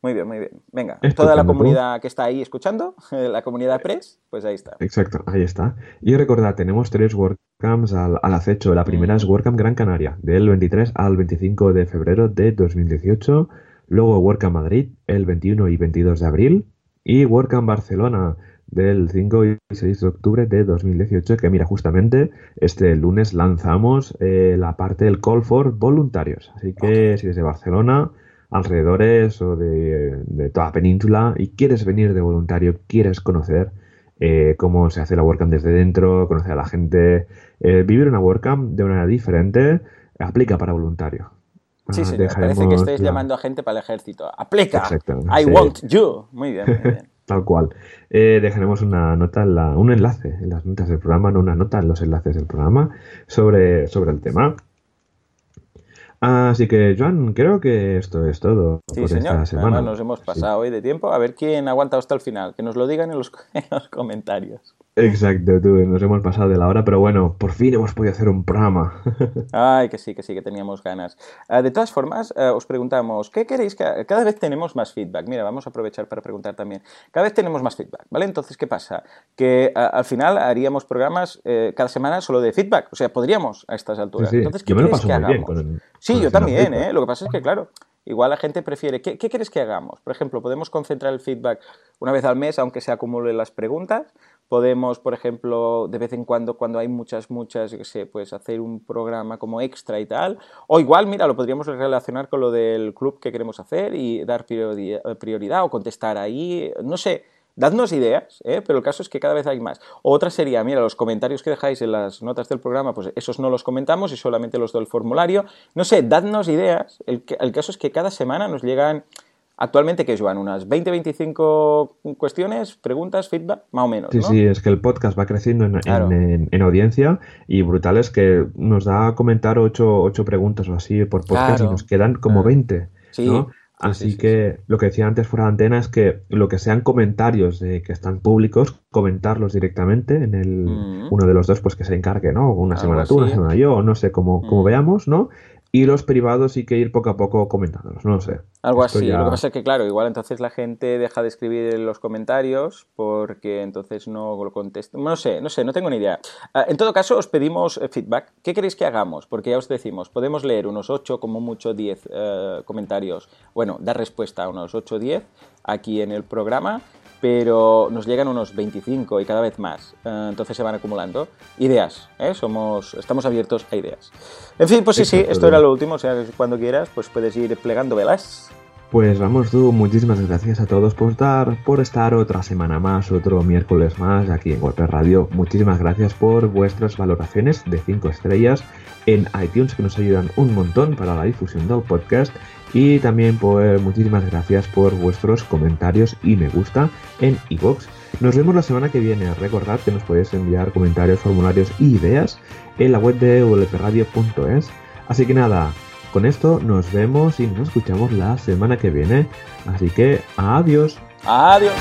Muy bien, muy bien. Venga, toda la comunidad que está ahí escuchando, la comunidad Press, pues ahí está. Exacto, ahí está. Y recordad, tenemos tres WordCamps al, acecho. La primera es WordCamp Gran Canaria, del 23 al 25 de febrero de 2018. Luego WordCamp Madrid, el 21 y 22 de abril. Y WordCamp Barcelona, del 5 y 6 de octubre de 2018, que mira, justamente este lunes lanzamos eh, la parte del Call for Voluntarios. Así que si desde Barcelona alrededores o de, toda la península y quieres venir de voluntario, quieres conocer eh, cómo se hace la WordCamp desde dentro, conocer a la gente, eh, vivir una WordCamp de una manera diferente, aplica para voluntario. Sí, sí, parece que estáis llamando a gente para el ejército. Aplica. I want you. Muy bien, muy bien. Tal cual. Eh, dejaremos una nota, en la, un enlace en las notas del programa, no una nota en los enlaces del programa sobre, sobre el tema. Así que, Joan, creo que esto es todo sí, por señor. esta semana. nos hemos pasado hoy de tiempo. A ver quién aguanta hasta el final. Que nos lo digan en los, en los comentarios. Exacto, tú, nos hemos pasado de la hora, pero bueno, por fin hemos podido hacer un programa. Ay, que sí, que sí, que teníamos ganas. Ah, de todas formas, ah, os preguntamos, ¿qué queréis? Que... Cada vez tenemos más feedback. Mira, vamos a aprovechar para preguntar también. Cada vez tenemos más feedback, ¿vale? Entonces, ¿qué pasa? Que ah, al final haríamos programas eh, cada semana solo de feedback. O sea, podríamos a estas alturas. Entonces, ¿qué queréis que hagamos? sí, yo también, ¿eh? Lo que pasa es que, claro, Igual la gente prefiere, ¿qué, ¿qué, quieres que hagamos? Por ejemplo, podemos concentrar el feedback una vez al mes, aunque se acumulen las preguntas, Podemos, por ejemplo, de vez en cuando, cuando hay muchas, muchas, yo qué sé, pues hacer un programa como extra y tal. O igual, mira, lo podríamos relacionar con lo del club que queremos hacer y dar prioridad o contestar ahí. No sé, dadnos ideas, ¿eh? pero el caso es que cada vez hay más. Otra sería, mira, los comentarios que dejáis en las notas del programa, pues esos no los comentamos y solamente los del formulario. No sé, dadnos ideas. El, el caso es que cada semana nos llegan Actualmente, ¿qué es, Joan? ¿Unas 20, 25 cuestiones, preguntas, feedback? Más o menos. Sí, sí, es que el podcast va creciendo en, audiencia y brutal es que nos da a comentar 8, preguntas o así por podcast y nos quedan como 20. Sí. Así que lo que decía antes fuera de antena es que lo que sean comentarios de que están públicos, comentarlos directamente en el mm. uno de los dos, pues que se encargue, ¿no? Una semana tú, una semana yo, no sé cómo, mm. veamos, ¿no? Y los privados sí que ir poco a poco comentándolos, no lo sé. Algo así. Lo que pasa es que, claro, igual entonces la gente deja de escribir en los comentarios porque entonces no lo contesta. No sé, no sé, no tengo ni idea. Ah, en todo caso, os pedimos eh, feedback. ¿Qué queréis que hagamos? Porque ya os decimos, podemos leer unos 8, como mucho 10 eh, comentarios. Bueno, dar respuesta a unos 8 o 10 aquí en el programa pero nos llegan unos 25 y cada vez más. Eh, entonces se van acumulando ideas. ¿eh? Somos, estamos abiertos a ideas. En fin, pues sí, sí, esto era lo último. O sea, cuando quieras, pues puedes ir plegando velas. Pues vamos tú, muchísimas gracias a todos por estar, por estar otra semana más, otro miércoles más aquí en Golpe Radio. Muchísimas gracias por vuestras valoraciones de 5 estrellas en iTunes que nos ayudan un montón para la difusión del podcast y también pues muchísimas gracias por vuestros comentarios y me gusta en iVoox. Nos vemos la semana que viene. Recordad que nos podéis enviar comentarios, formularios y ideas en la web de wpradio.es. Así que nada, con esto nos vemos y nos escuchamos la semana que viene. Así que adiós. Adiós.